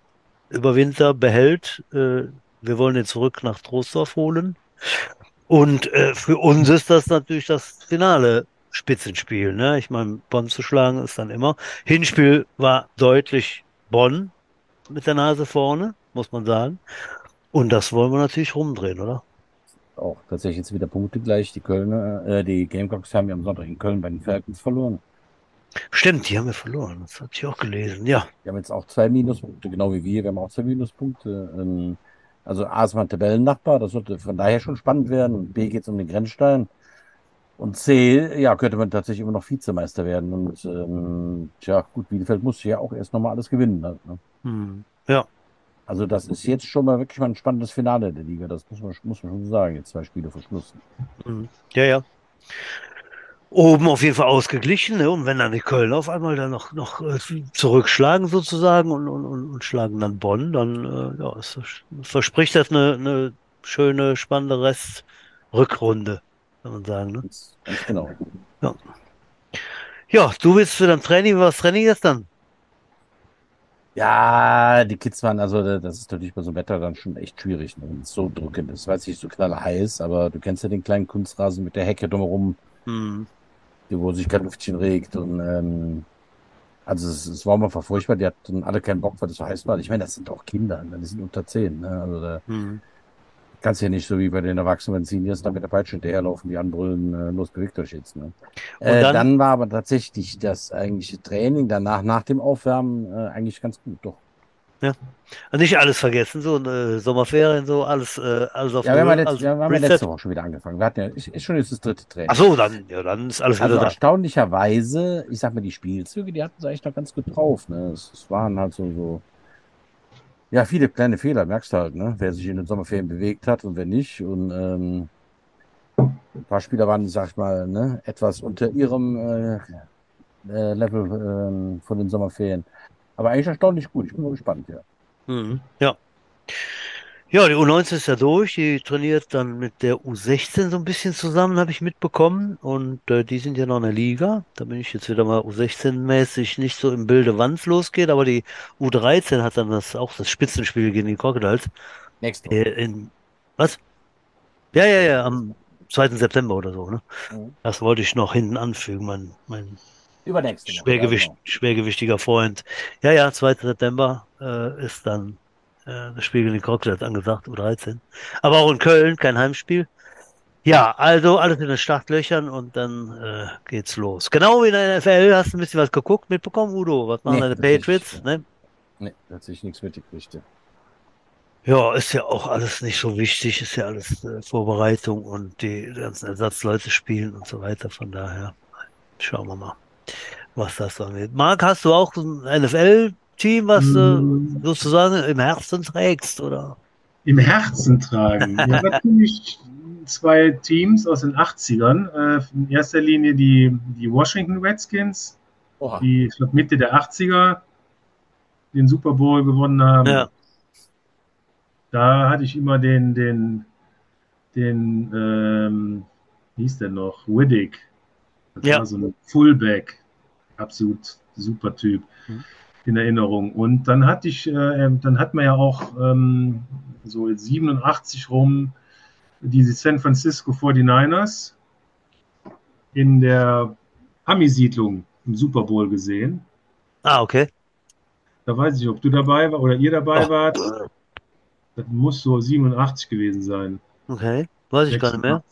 über Winter behält, äh, wir wollen den zurück nach Troisdorf holen. Und äh, für uns ist das natürlich das finale Spitzenspiel. Ne? Ich meine, Bonn zu schlagen ist dann immer. Hinspiel war deutlich Bonn mit der Nase vorne, muss man sagen. Und das wollen wir natürlich rumdrehen, oder? Auch tatsächlich jetzt wieder Punkte gleich. Die Kölner, äh, die Gamecocks haben ja am Sonntag in Köln bei den Falcons verloren. Stimmt, die haben wir verloren. Das hatte ich auch gelesen. Ja, Die haben jetzt auch zwei Minuspunkte, genau wie wir. Wir haben auch zwei Minuspunkte. Ähm, also A ist mal ein Tabellennachbar, das sollte von daher schon spannend werden. Und B geht es um den Grenzstein. Und C, ja, könnte man tatsächlich immer noch Vizemeister werden. Und ähm, tja, gut, Bielefeld muss ja auch erst nochmal alles gewinnen. Halt, ne? hm. ja, Also das ist jetzt schon mal wirklich mal ein spannendes Finale der Liga. Das muss man, muss man schon sagen. Jetzt zwei Spiele vor Schluss. hm. ja, ja. Oben auf jeden Fall ausgeglichen. Ne? Und wenn dann die Kölner auf einmal dann noch, noch äh, zurückschlagen sozusagen und, und, und, schlagen dann Bonn, dann äh, ja, ist das, verspricht das eine, eine schöne, spannende Restrückrunde, kann man sagen. Ne? Ganz, genau. Ja, du bist für dein Training, das Training gestern? Ja, die Kids waren, also das ist natürlich bei so einem Wetter dann schon echt schwierig, ne? wenn es so drückend ist. Weiß nicht, so knallheiß, aber du kennst ja den kleinen Kunstrasen mit der Hecke drumherum, Hm. Wo sich kein Luftchen regt. Und ähm, also es, es war mal furchtbar, die hatten alle keinen Bock, weil das so heiß war. Ich meine, das sind auch Kinder, ne? die sind unter zehn. Ne? Also da Hm. kannst ja nicht so wie bei den Erwachsenen, wenn Seniors da mit der Peitsche hinterherlaufen, die anbrüllen, äh, los, bewegt euch jetzt. Ne? Äh, dann- dann, war aber tatsächlich das eigentliche Training danach, nach dem Aufwärmen, äh, eigentlich ganz gut, doch. Also nicht alles vergessen, so äh, Sommerferien, so alles, äh, alles auf Ja, wir haben, ja also wir haben ja letzte Woche schon wieder angefangen. Wir hatten ja, ist, ist schon jetzt das dritte Training. Ach so, dann, ja, dann ist alles Also wieder da. erstaunlicherweise, ich sag mal, die Spielzüge, die hatten sie eigentlich noch ganz gut drauf. Ne? Es, es waren halt so, so, ja, viele kleine Fehler, merkst du halt, ne? Wer sich in den Sommerferien bewegt hat und wer nicht. Und ähm, ein paar Spieler waren, sag ich mal, ne, etwas unter ihrem äh, äh, Level ähm, von den Sommerferien. Aber eigentlich erstaunlich gut. Ich bin mal gespannt, ja. Mhm, ja. Ja, die U19 ist ja durch. Die trainiert dann mit der U16 so ein bisschen zusammen, habe ich mitbekommen. Und äh, die sind ja noch in der Liga. Da bin ich jetzt wieder mal U16-mäßig nicht so im Bilde, wann es losgeht. Aber die U13 hat dann das, auch das Spitzenspiel gegen die Crocodiles. Nächste Äh, in, was? Ja, ja, ja, am 2. September oder so, ne? Mhm. Das wollte ich noch hinten anfügen, mein, mein Übernächste Woche. Schwergewicht, Ja, genau. schwergewichtiger Freund. Ja, ja, 2. September äh, ist dann äh, das Spiel gegen die Crocodiles angesagt, U13. Aber auch in Köln, kein Heimspiel. Ja, also alles in den Startlöchern und dann äh, geht's los. Genau wie in der NFL hast du ein bisschen was geguckt, mitbekommen, Udo? Was machen Nee, deine nicht, Patriots? Ne? Nee, sich nichts mitgekriegt. ja. Ja, ist ja auch alles nicht so wichtig, ist ja alles äh, Vorbereitung und die ganzen Ersatzleute spielen und so weiter. Von daher schauen wir mal, was das so angeht. Marc, hast du auch ein NFL-Team, was du Mm. sozusagen im Herzen trägst, oder? Im Herzen tragen. Ja, natürlich zwei Teams aus den 80ern. Äh, in erster Linie die, die Washington Redskins, Oha. die ich glaub, Mitte der 80er den Super Bowl gewonnen haben. Ja. Da hatte ich immer den, den, den, ähm, wie hieß der noch? Widdick. Das Ja. war so ein Fullback. Absolut super Typ Mhm. in Erinnerung. Und dann hatte ich, äh, dann hat man ja auch ähm, so in 87 rum diese San Francisco 49ers in der Ami-Siedlung im Super Bowl gesehen. Ah, okay. Da weiß ich ob du dabei war oder ihr dabei Ach. wart. Das muss so 87 gewesen sein. Okay. Weiß ich gar nicht mehr.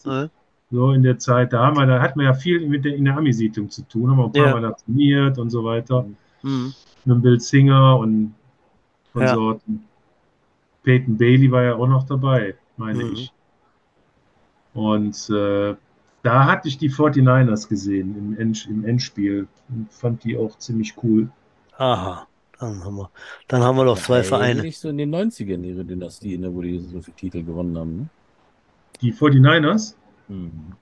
86. So in der Zeit, da haben wir, da hat man ja viel mit der, in der Ami-Siedlung zu tun, haben wir ein paar Ja. Mal da trainiert und so weiter. Mhm. Mit Bill Singer und Ja. Konsorten. Peyton Bailey war ja auch noch dabei, meine Mhm. ich. Und äh, da hatte ich die 49ers gesehen im, End, im Endspiel und fand die auch ziemlich cool. Aha. Dann haben wir, dann haben wir doch zwei Vereine. Eigentlich so in den 90ern ihre Dynastie, ne, wo die so viele Titel gewonnen haben. Ne? Die 49ers Mhm.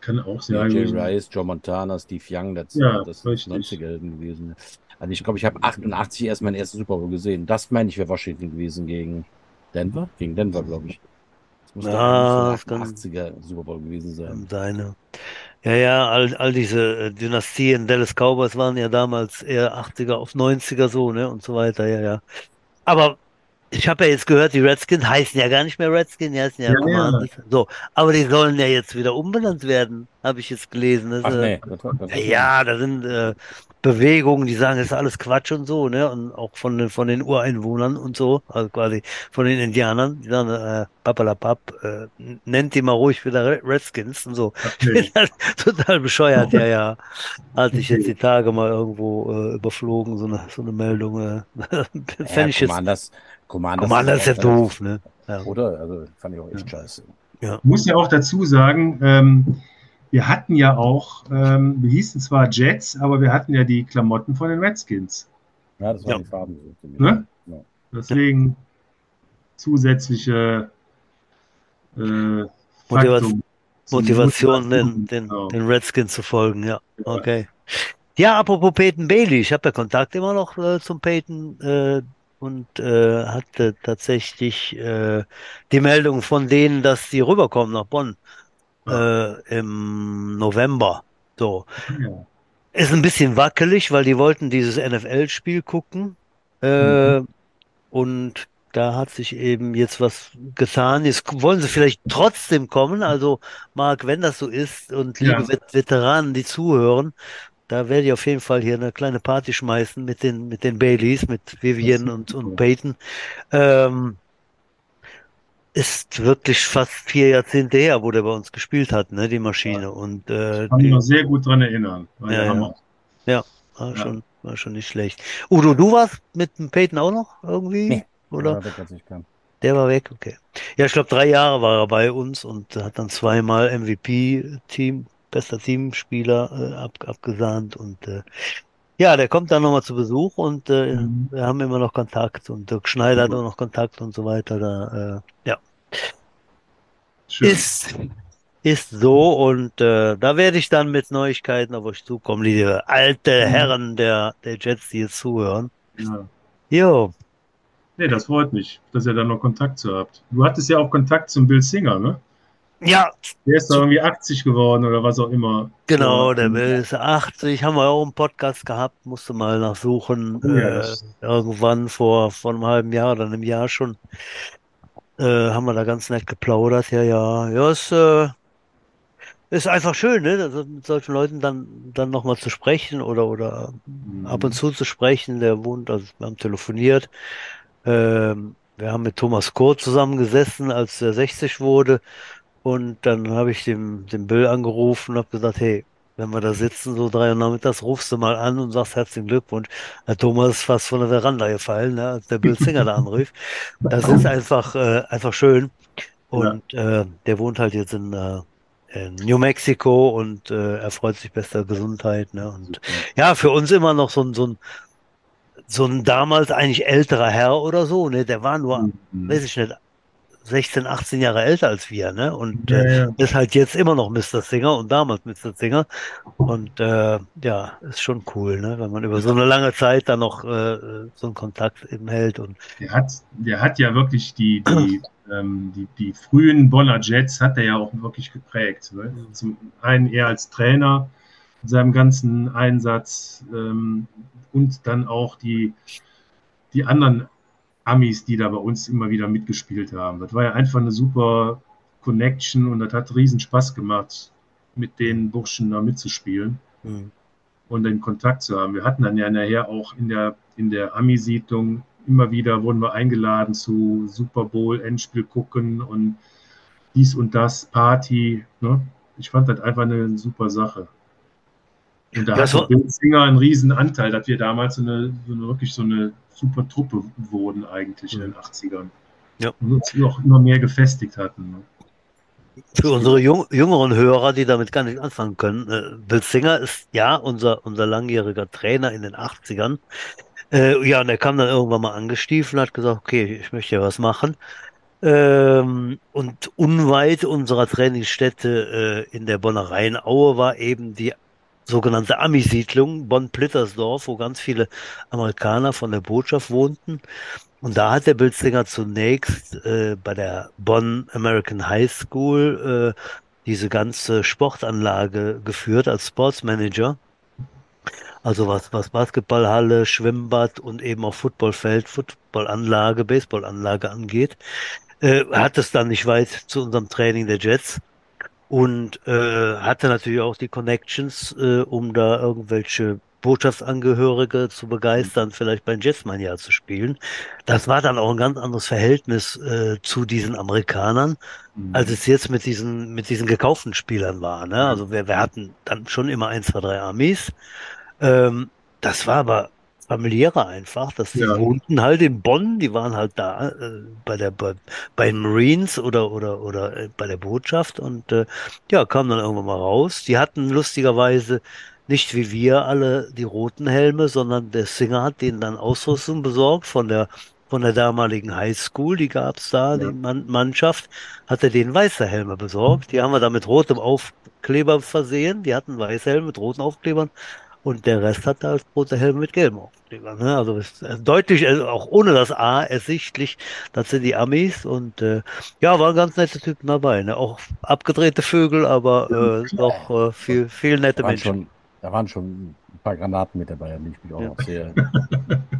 kann auch Ja, sein. Jay Rice, Joe Montana, Steve Young, das, Ja, das sind richtig. 90er gewesen. Also ich glaube, ich habe 88 erst meinen ersten Super Bowl gesehen. Das meine ich wäre Washington gewesen gegen Denver? Gegen Denver, glaube ich. Das muss doch kann- 88er Super Bowl gewesen sein. Seine. Ja, ja, all, all diese äh, Dynastien, Dallas Cowboys waren ja damals eher 80er auf 90er so, ne, und so weiter, ja, ja. Aber ich habe ja jetzt gehört, die Redskins heißen ja gar nicht mehr Redskins, die heißen ja, Ja, ja. So, aber die sollen ja jetzt wieder umbenannt werden, habe ich jetzt gelesen. Das, Ach äh, nee, war Ja, da sind äh, Bewegungen, die sagen, das ist alles Quatsch und so, ne? Und auch von den, von den Ureinwohnern und so, also quasi von den Indianern, die sagen, äh, papalapap, äh, nennt die mal ruhig wieder Re- Redskins und so. Okay. Total bescheuert, ja, ja. Hatte ich jetzt die Tage mal irgendwo äh, überflogen, so eine, so eine Meldung. Äh, Fände ich jetzt. Commander ist ja doof, ne? Ja. Oder? Also fand ich auch echt scheiße. Ich muss ja auch dazu sagen, ähm, wir hatten ja auch, ähm, wir hießen zwar Jets, aber wir hatten ja die Klamotten von den Redskins. Ja, das waren Ja. die Farben. so für mich. Ne? Ja. Deswegen zusätzliche äh, Motiva- Faktum zum Motivation, den, den, Genau. den Redskins zu folgen, ja. Ja. Okay. Ja, apropos Peyton Bailey, ich habe ja Kontakt immer noch äh, zum Peyton äh, und äh, hatte tatsächlich äh, die Meldung von denen, dass die rüberkommen nach Bonn äh, im November. So. Ja. Ist ein bisschen wackelig, weil die wollten dieses NFL-Spiel gucken. Äh, Und da hat sich eben jetzt was getan. Jetzt wollen sie vielleicht trotzdem kommen. Also, Marc, wenn das so ist und liebe Ja. Vet Veteranen, die zuhören, da werde ich auf jeden Fall hier eine kleine Party schmeißen mit den, mit den Baileys, mit Vivian und, und. Peyton. Ähm, ist wirklich fast vier Jahrzehnte her, wo der bei uns gespielt hat, ne, die Maschine. Und äh, Kann mich noch sehr gut dran erinnern. War Ja, ja. Hammer. war Ja. schon, war schon nicht schlecht. Udo, du warst mit dem Peyton auch noch irgendwie? Nee. Oder? Ja, weg, als ich kam. Der war weg, okay. Ja, ich glaube, drei Jahre war er bei uns und hat dann zweimal MVP-Team, bester Teamspieler äh, ab, abgesahnt und äh, ja, der kommt dann nochmal zu Besuch und äh, Mhm. wir haben immer noch Kontakt und Dirk Schneider hat Super. auch noch Kontakt und so weiter. Da, äh, ja, Schön. ist, ist so und äh, da werde ich dann mit Neuigkeiten auf euch zukommen, liebe alte Mhm. Herren der, der Jets, die jetzt zuhören. Ja. Jo, Nee, das freut mich, dass ihr da noch Kontakt zu habt. Du hattest ja auch Kontakt zum Bill Singer, ne? Ja, Der ist da irgendwie 80 geworden oder was auch immer. Genau, der Bill ist 80, haben wir auch einen Podcast gehabt, musste mal nachsuchen, ja, äh, irgendwann vor, vor einem halben Jahr oder einem Jahr schon, äh, haben wir da ganz nett geplaudert, ja, ja, ja, es, äh, ist einfach schön, ne, also mit solchen Leuten dann, dann nochmal zu sprechen oder, oder Mhm. ab und zu zu sprechen, der wohnt, also wir haben telefoniert, ähm, wir haben mit Thomas Koh zusammengesessen, als er 60 wurde, Und dann habe ich dem, dem Bill angerufen und habe gesagt, hey, wenn wir da sitzen, so drei Uhr nachmittags, rufst du mal an und sagst herzlichen Glückwunsch. Herr Thomas ist fast von der Veranda gefallen, ne, als der Bill Singer da anrief. Das ist einfach, äh, einfach schön. Und äh, der wohnt halt jetzt in, äh, in New Mexico und äh, er freut sich bester Gesundheit. Ne? Und ja, für uns immer noch so ein, so ein, so ein damals eigentlich älterer Herr oder so, ne? Der war nur, Mhm. weiß ich nicht, 16, 18 Jahre älter als wir, ne? Und Ja, äh, ja. ist halt jetzt immer noch Mr. Singer und damals Mr. Singer. Und äh, ja, ist schon cool, ne? Wenn man über so eine lange Zeit dann noch äh, so einen Kontakt eben hält. Und Der hat, der hat ja wirklich die, die, ähm, die, die frühen Bonner Jets hat er ja auch wirklich geprägt. Ne? Zum einen eher als Trainer in seinem ganzen Einsatz ähm, und dann auch die, die anderen Amis, die da bei uns immer wieder mitgespielt haben. Das war ja einfach eine super Connection und das hat riesen Spaß gemacht, mit den Burschen da mitzuspielen hm, und den Kontakt zu haben. Wir hatten dann ja nachher auch in der, in der Ami-Siedlung immer wieder wurden wir eingeladen zu Super Bowl, Endspiel gucken und dies und das, Party. Ne? Ich fand das einfach eine super Sache. Und da Das hatte Bill Singer einen riesen Anteil, dass wir damals so eine, so eine wirklich so eine super Truppe wurden eigentlich in den 80ern. Ja. Und uns noch immer mehr gefestigt hatten. Ne? Für unsere jung, jüngeren Hörer, die damit gar nicht anfangen können, äh, Bill Singer ist ja unser, unser langjähriger Trainer in den 80ern. Äh, ja, und er kam dann irgendwann mal angestiefelt und hat gesagt, okay, ich möchte ja was machen. Ähm, und unweit unserer Trainingsstätte äh, in der Bonner Rheinaue war eben die sogenannte Ami-Siedlung Bonn-Plittersdorf, wo ganz viele Amerikaner von der Botschaft wohnten. Und da hat der Bilzinger zunächst äh, bei der Bonn American High School äh, diese ganze Sportanlage geführt als Sportsmanager. Also was, was Basketballhalle, Schwimmbad und eben auch Footballfeld, Footballanlage, Baseballanlage angeht. Äh, hat es dann nicht weit zu unserem Training der Jets und äh, hatte natürlich auch die Connections, äh, um da irgendwelche Botschaftsangehörige zu begeistern, vielleicht beim Jetsmania zu spielen. Das war dann auch ein ganz anderes Verhältnis äh, zu diesen Amerikanern, als es jetzt mit diesen mit diesen gekauften Spielern war. Ne? Also wir, wir hatten dann schon immer ein, zwei, drei Armees. Ähm, das war aber familiärer einfach. Das, die Ja. wohnten halt in Bonn, die waren halt da äh, bei der bei, bei den Marines oder oder oder äh, bei der Botschaft und äh, ja, kamen dann irgendwann mal raus. Die hatten lustigerweise nicht wie wir alle die roten Helme, sondern der Singer hat denen dann Ausrüstung besorgt von der von der damaligen Highschool, die gab's da, Ja. die Mann Mannschaft, hatte denen weiße Helme besorgt. Die haben wir dann mit rotem Aufkleber versehen. Die hatten weiße Helme mit roten Aufklebern. Und der Rest hat halt rote Helme mit gelben Aufklebern. Ne? Also ist äh, deutlich, also auch ohne das A, ersichtlich, das sind die Amis. Und äh, ja, waren ganz nette Typen dabei. Ne? Auch abgedrehte Vögel, aber äh, doch äh, viel, viel nette Da Menschen. schon, da waren schon ein paar Granaten mit dabei, an die ich mich auch Ja. noch sehr,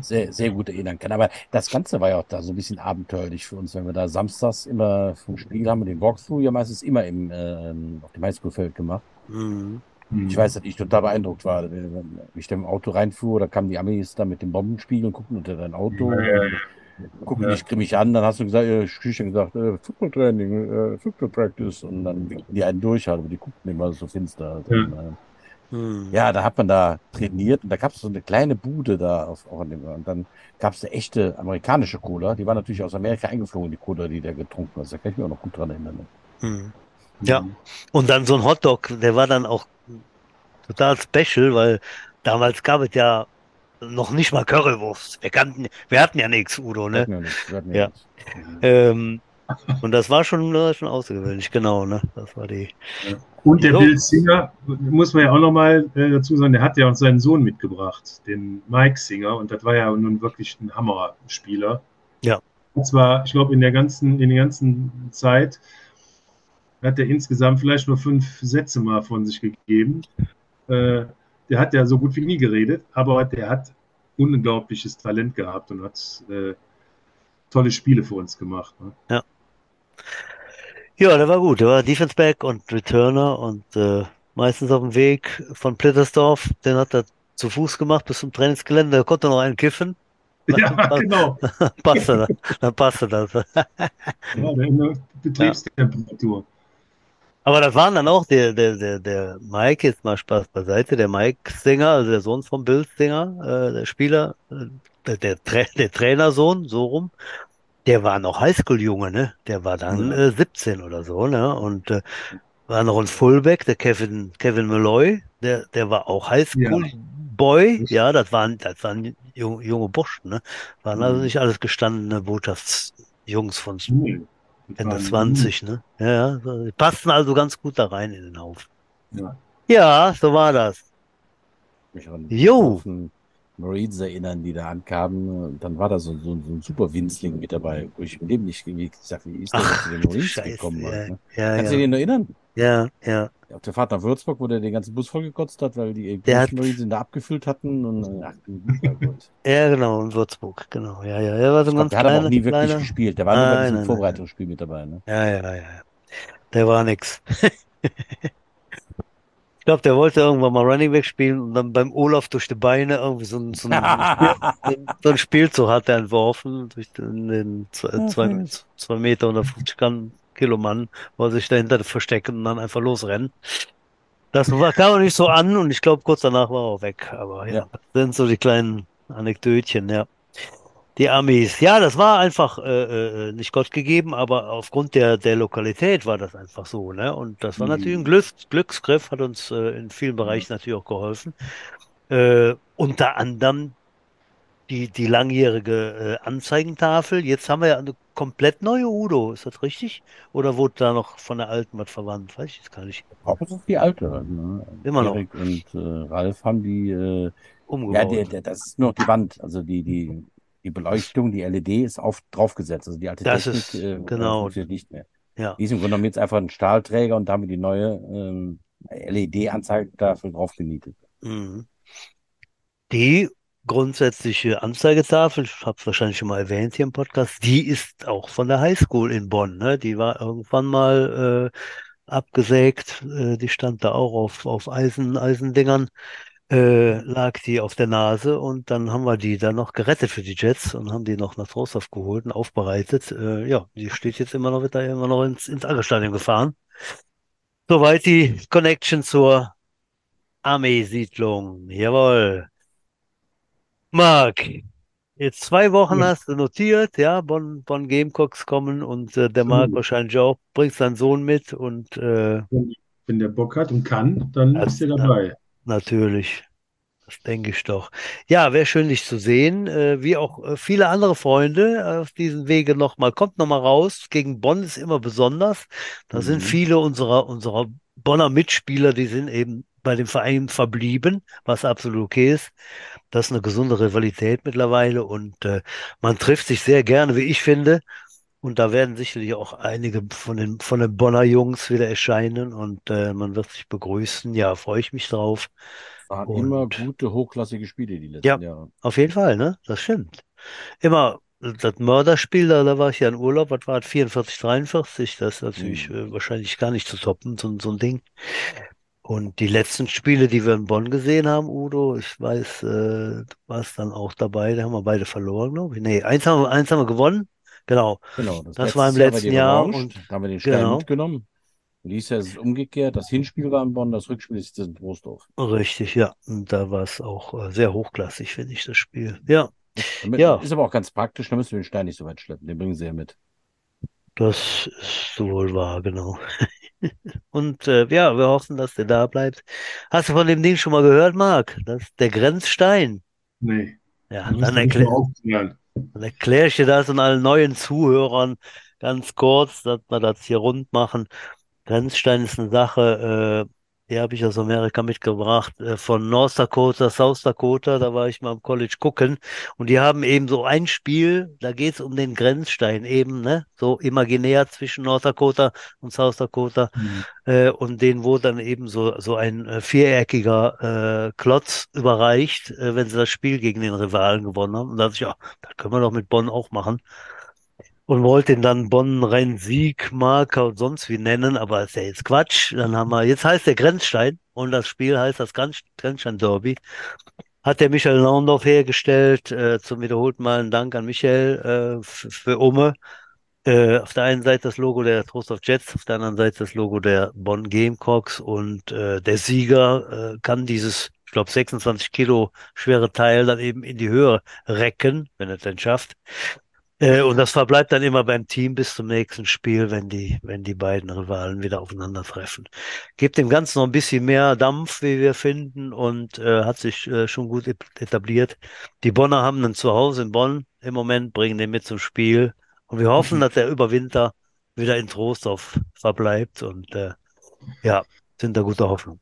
sehr, sehr gut erinnern kann. Aber das Ganze war ja auch da so ein bisschen abenteuerlich für uns, wenn wir da samstags immer vom Spiel haben wir den Walkthrough ja meistens immer im, ähm, auf dem Highschool-Feld gemacht. Mhm. Mhm. Ich weiß, dass ich total beeindruckt war. Wenn ich da im Auto reinfuhr, da kamen die Amis da mit dem Bombenspiegel und guckten unter dein Auto. Ja, ja, Gucken Ja. dich grimmig an, dann hast du gesagt, äh, Schüchtern gesagt, äh, Football Training, äh, Football Practice und dann die einen durch, halt, aber die guckten immer so finster. halt. Ja. Und, äh, Mhm. ja, da hat man da trainiert und da gab es so eine kleine Bude da auf, auch an dem, und dann gab es eine echte amerikanische Cola, die war natürlich aus Amerika eingeflogen, die Cola, die der getrunken hat. Da kann ich mich auch noch gut dran erinnern. Ne? Mhm. Ja. Und dann so ein Hotdog, der war dann auch total special, weil damals gab es ja noch nicht mal Currywurst. Wir kannten, wir hatten ja nichts, Udo, Wir ne? hatten ja nichts, wir hatten Ja. nichts. Ähm, und das war schon, das war schon außergewöhnlich, genau, ne? Das war die. Und der Jo. Bill Singer, muss man ja auch nochmal äh, dazu sagen, der hat ja auch seinen Sohn mitgebracht, den Mike Singer, und das war ja nun wirklich ein Hammerspieler. Ja. Und zwar, ich glaube, in der ganzen, in der ganzen Zeit hat er insgesamt vielleicht nur fünf Sätze mal von sich gegeben. Äh, der hat ja so gut wie nie geredet, aber der hat unglaubliches Talent gehabt und hat äh, tolle Spiele für uns gemacht. Ne? Ja, der war gut. Der war Defense Back und Returner und äh, meistens auf dem Weg von Plittersdorf. Den hat er zu Fuß gemacht bis zum Trainingsgelände. Da konnte er noch einen kiffen. Ja, genau. Passte, das. dann passte das. Ja, Betriebstemperatur. Aber das waren dann auch der, der, der, der Mike, jetzt mal Spaß beiseite, der Mike Singer, also der Sohn von Bill Singer, äh, der Spieler, äh, der, der, Tra der Trainersohn, so rum, der war noch Highschool-Junge, ne? Der war dann Ja. äh, 17 oder so, ne? Und äh, war noch ein Fullback, der Kevin, Kevin Malloy, der, der war auch Highschool-Boy, ja, das waren, das waren junge, junge Burschen, ne? Waren also Mhm. nicht alles gestandene Botschaftsjungs von das Ende waren- 20, ne? Ja, ja, passten also ganz gut da rein in den Haufen. Ja. Ja, so war das. mich an Jo. Marines erinnern, die da ankamen. Und dann war da so, so, so ein super Winzling mit dabei, wo ich im Leben nicht gesagt wie ist der Ach, zu den Marines Scheiße, gekommen? ja, Halt, ne? ja, Kannst du dich ja, noch erinnern? ja, ja. Auf der Fahrt nach Würzburg, wo der den ganzen Bus vollgekotzt hat, weil die hat- ihn da abgefüllt hatten. Und, ach, lieber Gott. Ja, genau, in Würzburg, genau. Ja, ja, er war so ein glaub, ganz der hat aber auch nie wirklich kleiner. gespielt. Der war nur bei diesem. Vorbereitungsspiel mit dabei. Ne? Ja, ja, ja, ja. Der war nix. Ich glaube, der wollte irgendwann mal Running Back spielen und dann beim Olaf durch die Beine irgendwie so ein, so ein, so ein Spielzug hat er entworfen durch den, den zwei, Ja, zwei, zwei Meter 150 Gramm Kilo Mann, wollte sich dahinter verstecken und dann einfach losrennen. Das war, kam auch nicht so an und ich glaube, kurz danach war er auch weg. Aber ja, Ja. das sind so die kleinen Anekdötchen, ja. Die Amis. Ja, das war einfach äh, äh, nicht Gott gegeben, aber aufgrund der, der Lokalität war das einfach so, ne? Und das war Mhm. natürlich ein Glücks, Glücksgriff, hat uns äh, in vielen Bereichen natürlich auch geholfen. Äh, unter anderem die, die langjährige äh, Anzeigentafel. Jetzt haben wir ja eine komplett neue Udo, ist das richtig? Oder wurde da noch von der alten was verwandt? Weiß ich jetzt gar nicht. Hauptsache ist die alte. Ne? Immer noch. Erik und äh, Ralf haben die, äh, ja, Umgebaut. der, der, das ist nur noch die Wand. Also die, die, die Beleuchtung, die LED ist auf, draufgesetzt. Also die alte Das Technik ist- äh, genau. funktioniert nicht mehr. Ja. Die ist im Grunde genommen jetzt einfach ein Stahlträger und da haben wir die neue ähm, LED-Anzeigetafel drauf genietet. Mhm. Die grundsätzliche Anzeigetafel, ich habe es wahrscheinlich schon mal erwähnt hier im Podcast, die ist auch von der Highschool in Bonn. Ne? Die war irgendwann mal äh, abgesägt. Äh, die stand da auch auf, auf Eisen, Eisendingern. Äh, lag die auf der Nase und dann haben wir die dann noch gerettet für die Jets und haben die noch nach Trostorf geholt und aufbereitet. Äh, ja, die steht jetzt immer noch, wird da immer noch ins, ins Aggerstadion gefahren. Soweit die Connection zur Armeesiedlung. Jawohl. Marc, jetzt zwei Wochen Ja. hast du notiert, ja, Bonn, Bonn Gamecocks kommen und äh, der. Marc wahrscheinlich auch, bringst deinen Sohn mit und äh, Wenn, wenn der Bock hat und kann, dann Ja, ist er dabei. natürlich, das denke ich doch. Ja, wäre schön, dich zu sehen, äh, wie auch äh, viele andere Freunde auf diesen Wege nochmal. Kommt nochmal raus, gegen Bonn ist immer besonders. Da sind Mhm. viele unserer, unserer Bonner Mitspieler, die sind eben bei dem Verein verblieben, was absolut okay ist. Das ist eine gesunde Rivalität mittlerweile und äh, man trifft sich sehr gerne, wie ich finde. Und da werden sicherlich auch einige von den, von den Bonner Jungs wieder erscheinen und äh, man wird sich begrüßen. Ja, freue ich mich drauf. Waren Und- immer gute, hochklassige Spiele die letzten Ja. Jahre. Auf jeden Fall, ne? Das stimmt. Immer das Mörderspiel, da, da war ich ja in Urlaub, was war das? 44, 43? Das ist natürlich Mhm. äh, wahrscheinlich gar nicht zu toppen, so, so ein Ding. Und die letzten Spiele, die wir in Bonn gesehen haben, Udo, ich weiß, äh, du warst dann auch dabei, da haben wir beide verloren, glaube ich. Nee, eins haben wir, eins haben wir gewonnen. Genau. Genau, Das war im letzten Jahr Revanche. und- da haben wir den Stein genau. mitgenommen. Und dieses Jahr ist es umgekehrt. Das Hinspiel war in Bonn, das Rückspiel ist in Trostorf. Richtig, ja. Und da war es auch äh, sehr hochklassig, finde ich, das Spiel. Ja, Damit, Ja. Ist aber auch ganz praktisch, da müssen wir den Stein nicht so weit schleppen. Den bringen sie ja mit. das ist wohl wahr, genau. Und äh, ja, wir hoffen, dass der da bleibt. Hast du von dem Ding schon mal gehört, Marc? Das ist der Grenzstein. Nee, Ja, da dann du erklär, dann erkläre ich dir das und allen neuen Zuhörern ganz kurz, dass wir das hier rund machen. Grenzstein ist eine Sache, äh, die habe ich aus Amerika mitgebracht, äh, von North Dakota, South Dakota, da war ich mal im College gucken und die haben eben so ein Spiel, da geht es um den Grenzstein eben, ne, so imaginär zwischen North Dakota und South Dakota Mhm. äh, und denen wurde dann eben so, so ein äh, viereckiger äh, Klotz überreicht, äh, wenn sie das Spiel gegen den Rivalen gewonnen haben. Und da dachte ich, ja, das können wir doch mit Bonn auch machen. Und wollte ihn dann Bonn Rhein-Sieg, Marker und sonst wie nennen, aber ist ja jetzt Quatsch. Dann haben wir, jetzt heißt der Grenzstein und das Spiel heißt das Grenz- Grenzstein-Derby. Hat der Michael Naundorf hergestellt. Äh, zum wiederholten Mal ein Dank an Michael äh, für Umme. Äh, auf der einen Seite das Logo der Trostorf Jets, auf der anderen Seite das Logo der Bonn Gamecocks und äh, der Sieger äh, kann dieses, ich glaube, 26 Kilo schwere Teil dann eben in die Höhe recken, wenn er es denn schafft. Äh, und das verbleibt dann immer beim Team bis zum nächsten Spiel, wenn die, wenn die beiden Rivalen wieder aufeinandertreffen. Gibt dem Ganzen noch ein bisschen mehr Dampf, wie wir finden, und äh, hat sich äh, schon gut etabliert. Die Bonner haben ein Zuhause in Bonn im Moment, bringen den mit zum Spiel. Und wir hoffen, mhm. dass er über Winter wieder in Trostorf verbleibt. Und äh, ja, sind da gute Hoffnung.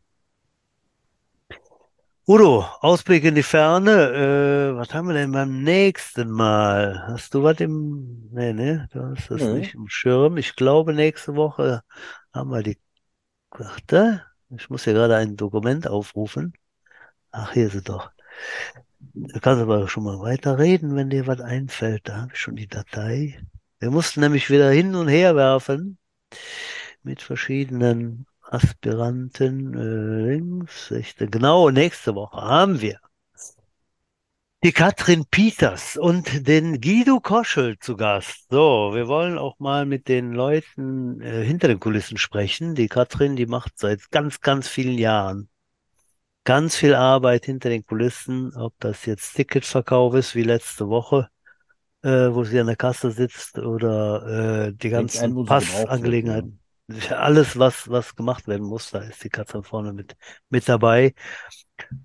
Udo, Ausblick in die Ferne. Äh, was haben wir denn beim nächsten Mal? Hast du was im. Nee, ne, du hast das nee. nicht im Schirm. Ich glaube, nächste Woche haben wir die. Warte, ich muss hier gerade ein Dokument aufrufen. Ach, hier ist es doch. Du kannst aber schon mal weiterreden, wenn dir was einfällt. Da habe ich schon die Datei. Wir mussten nämlich wieder hin und her werfen mit verschiedenen Aspiranten äh, links, rechte. Genau, nächste Woche haben wir die Katrin Peters und den Guido Koschel zu Gast. So, wir wollen auch mal mit den Leuten äh, hinter den Kulissen sprechen. Die Katrin, die macht seit ganz, ganz vielen Jahren ganz viel Arbeit hinter den Kulissen, ob das jetzt Ticketverkauf ist wie letzte Woche, äh, wo sie an der Kasse sitzt oder äh, die ganzen Passangelegenheiten alles, was, was gemacht werden muss, da ist die Katze vorne mit, mit dabei.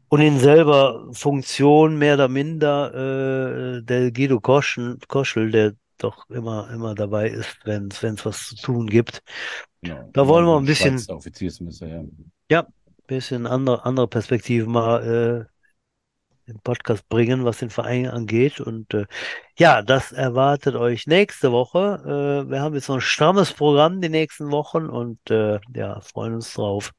Und in selber Funktion, mehr oder minder, äh, der Guido Koschen, Koschel, der doch immer, immer dabei ist, wenn es was zu tun gibt. Genau. Da wollen wir ein bisschen, ja. ja, bisschen andere, andere Perspektiven mal äh, im Podcast bringen, was den Verein angeht. Und äh, ja, das erwartet euch nächste Woche. Äh, wir haben jetzt noch ein strammes Programm die nächsten Wochen und äh, ja, freuen uns drauf.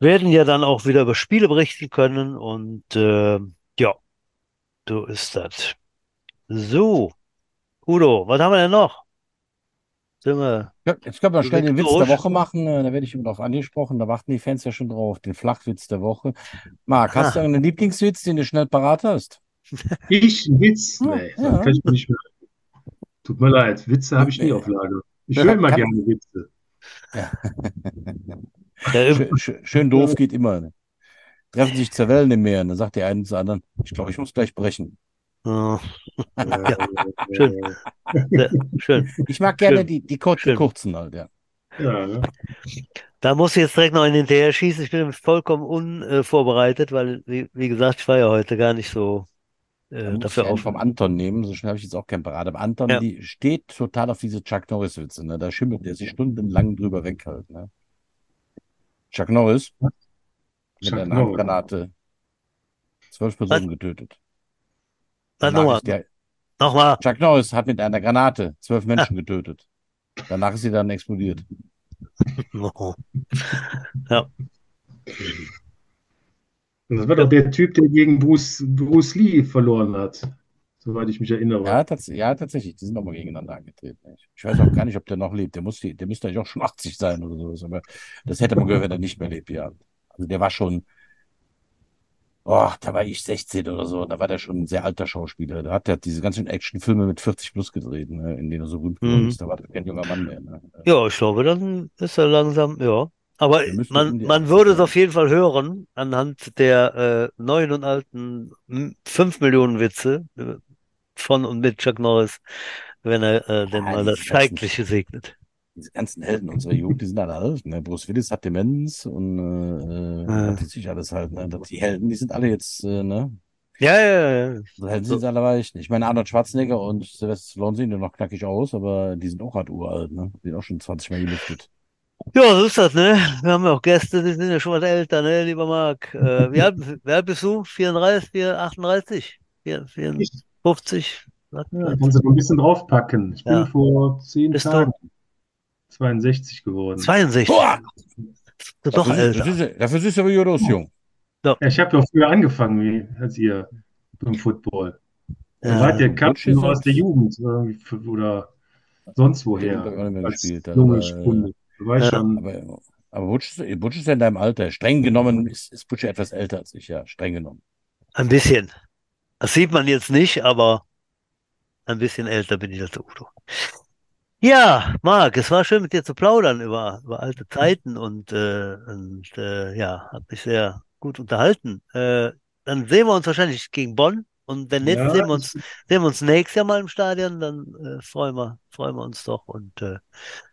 Werden ja dann auch wieder über Spiele berichten können und äh, ja, so ist das. So, Udo, was haben wir denn noch? Ja, jetzt können wir schnell den Witz der Woche machen. Äh, da werde ich immer drauf angesprochen. Da warten die Fans ja schon drauf. Den Flachwitz der Woche. Marc, hast du ah. einen Lieblingswitz, den du schnell parat hast? Ich? Witz? Nee, ja. kann ich mir nicht mehr. Tut mir leid, Witze habe ich nie auf Lager. Ich höre immer gerne Witze. Ja. schön, schön, doof geht immer. Ne? Treffen sich zur Wellen im Meer. Und dann sagt der eine zu anderen, ich glaube, ich muss gleich brechen. Oh. ja, schön. Ja, schön. Ich mag gerne schön. die, die, kur die kurzen halt, ja. ja ne? Da muss ich jetzt direkt noch einen hinterher schießen. Ich bin vollkommen unvorbereitet, weil, wie, wie gesagt, ich war ja heute gar nicht so äh, dafür auf. vom Anton nehmen, so schnell habe ich jetzt auch kein Parade. Aber Anton, ja. die steht total auf diese Chuck Norris-Witze. Ne? Da schimmelt er sich stundenlang drüber weg halt. Ne? Chuck Norris mit Chuck einer Handgranate zwölf Personen Was? getötet. Nochmal. Der, Nochmal. Chuck Norris hat mit einer Granate zwölf Menschen ja. getötet. Danach ist sie dann explodiert. Oh. Ja. Das war doch der Typ, der gegen Bruce, Bruce Lee verloren hat, soweit ich mich erinnere. Ja, tats ja tatsächlich. Die sind nochmal gegeneinander angetreten. Ich weiß auch gar nicht, ob der noch lebt. Der, muss die, der müsste eigentlich auch schon 80 sein oder sowas. Aber das hätte man gehört, wenn er nicht mehr lebt, ja. Also der war schon, oh, da war ich 16 oder so, da war der schon ein sehr alter Schauspieler. Da hat er diese ganzen Actionfilme mit 40 plus gedreht, ne, in denen er so berühmt geworden mhm. ist. Da war kein junger Mann mehr. Ne? Ja, ich glaube, dann ist er langsam, ja. Aber man, man würde es auf jeden Fall hören, anhand der äh, neuen und alten 5 Millionen Witze äh, von und mit Chuck Norris, wenn er äh, denn mal das Zeitliche segnet diese ganzen Helden unserer Jugend, die sind alle alt. Ne? Bruce Willis hat Demenz und äh, ja. hat sich alles halt. Ne? Die Helden, die sind alle jetzt, äh, ne? Ja, ja, ja. So Helden sind sie alle weich. Ich meine, Arnold Schwarzenegger und Sylvester Stallone sehen ja noch knackig aus, aber die sind auch halt uralt, ne? Die sind auch schon 20 Mal gelüftet. Ja, so ist das, ne? Wir haben ja auch Gäste, die sind ja schon was älter, ne, lieber Marc. Äh, wie, alt, wie alt bist du? 34, 38? 54? Ja, kannst du noch ein bisschen draufpacken. Ich bin ja. vor zehn bist Tagen. Du? 62 geworden. 62? Boah! Doch dafür, älter. Ist, dafür siehst du aber los, Jung. Ja, ich habe ja früher angefangen wie, als ihr beim Football. Ja, wart ihr nur aus der Jugend oder sonst woher. Gespielt, junge Stunde. Du weißt ja, schon. Aber, aber Butch, Butch ist ja in deinem Alter. Streng genommen ist, ist Butch etwas älter als ich, ja. Streng genommen. Ein bisschen. Das sieht man jetzt nicht, aber ein bisschen älter bin ich als Udo. Ja, Marc, es war schön mit dir zu plaudern über, über alte Zeiten und, äh, und äh, ja, hat mich sehr gut unterhalten. Äh, dann sehen wir uns wahrscheinlich gegen Bonn und wenn nicht, Ja, sehen wir uns, sehen wir uns nächstes Jahr mal im Stadion, dann äh, freuen wir, freuen wir uns doch und äh,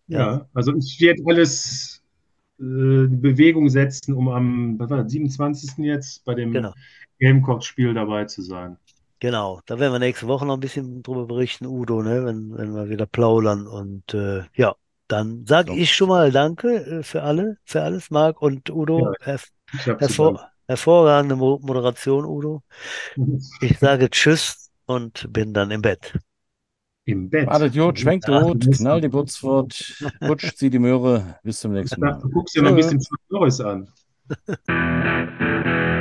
ja, ja, also ich werde alles äh, in Bewegung setzen, um am was war das, 27. jetzt bei dem genau, Gamecock-Spiel dabei zu sein. Genau. Da werden wir nächste Woche noch ein bisschen drüber berichten, Udo, ne, wenn, wenn wir wieder plaudern und äh, ja, dann sage So. ich schon mal Danke äh, für alle, für alles, Marc und Udo. Herv Ich habe zu hervor hervorragende Mo Moderation, Udo. Ich sage Tschüss und bin dann im Bett. Im Bett. Wartet Jod, schwenkt Rot, knall die Butzwort, putsch, zieh die Möhre. Bis zum nächsten Mal. du guckst dir noch ein Tschö. bisschen Chuck Norris an.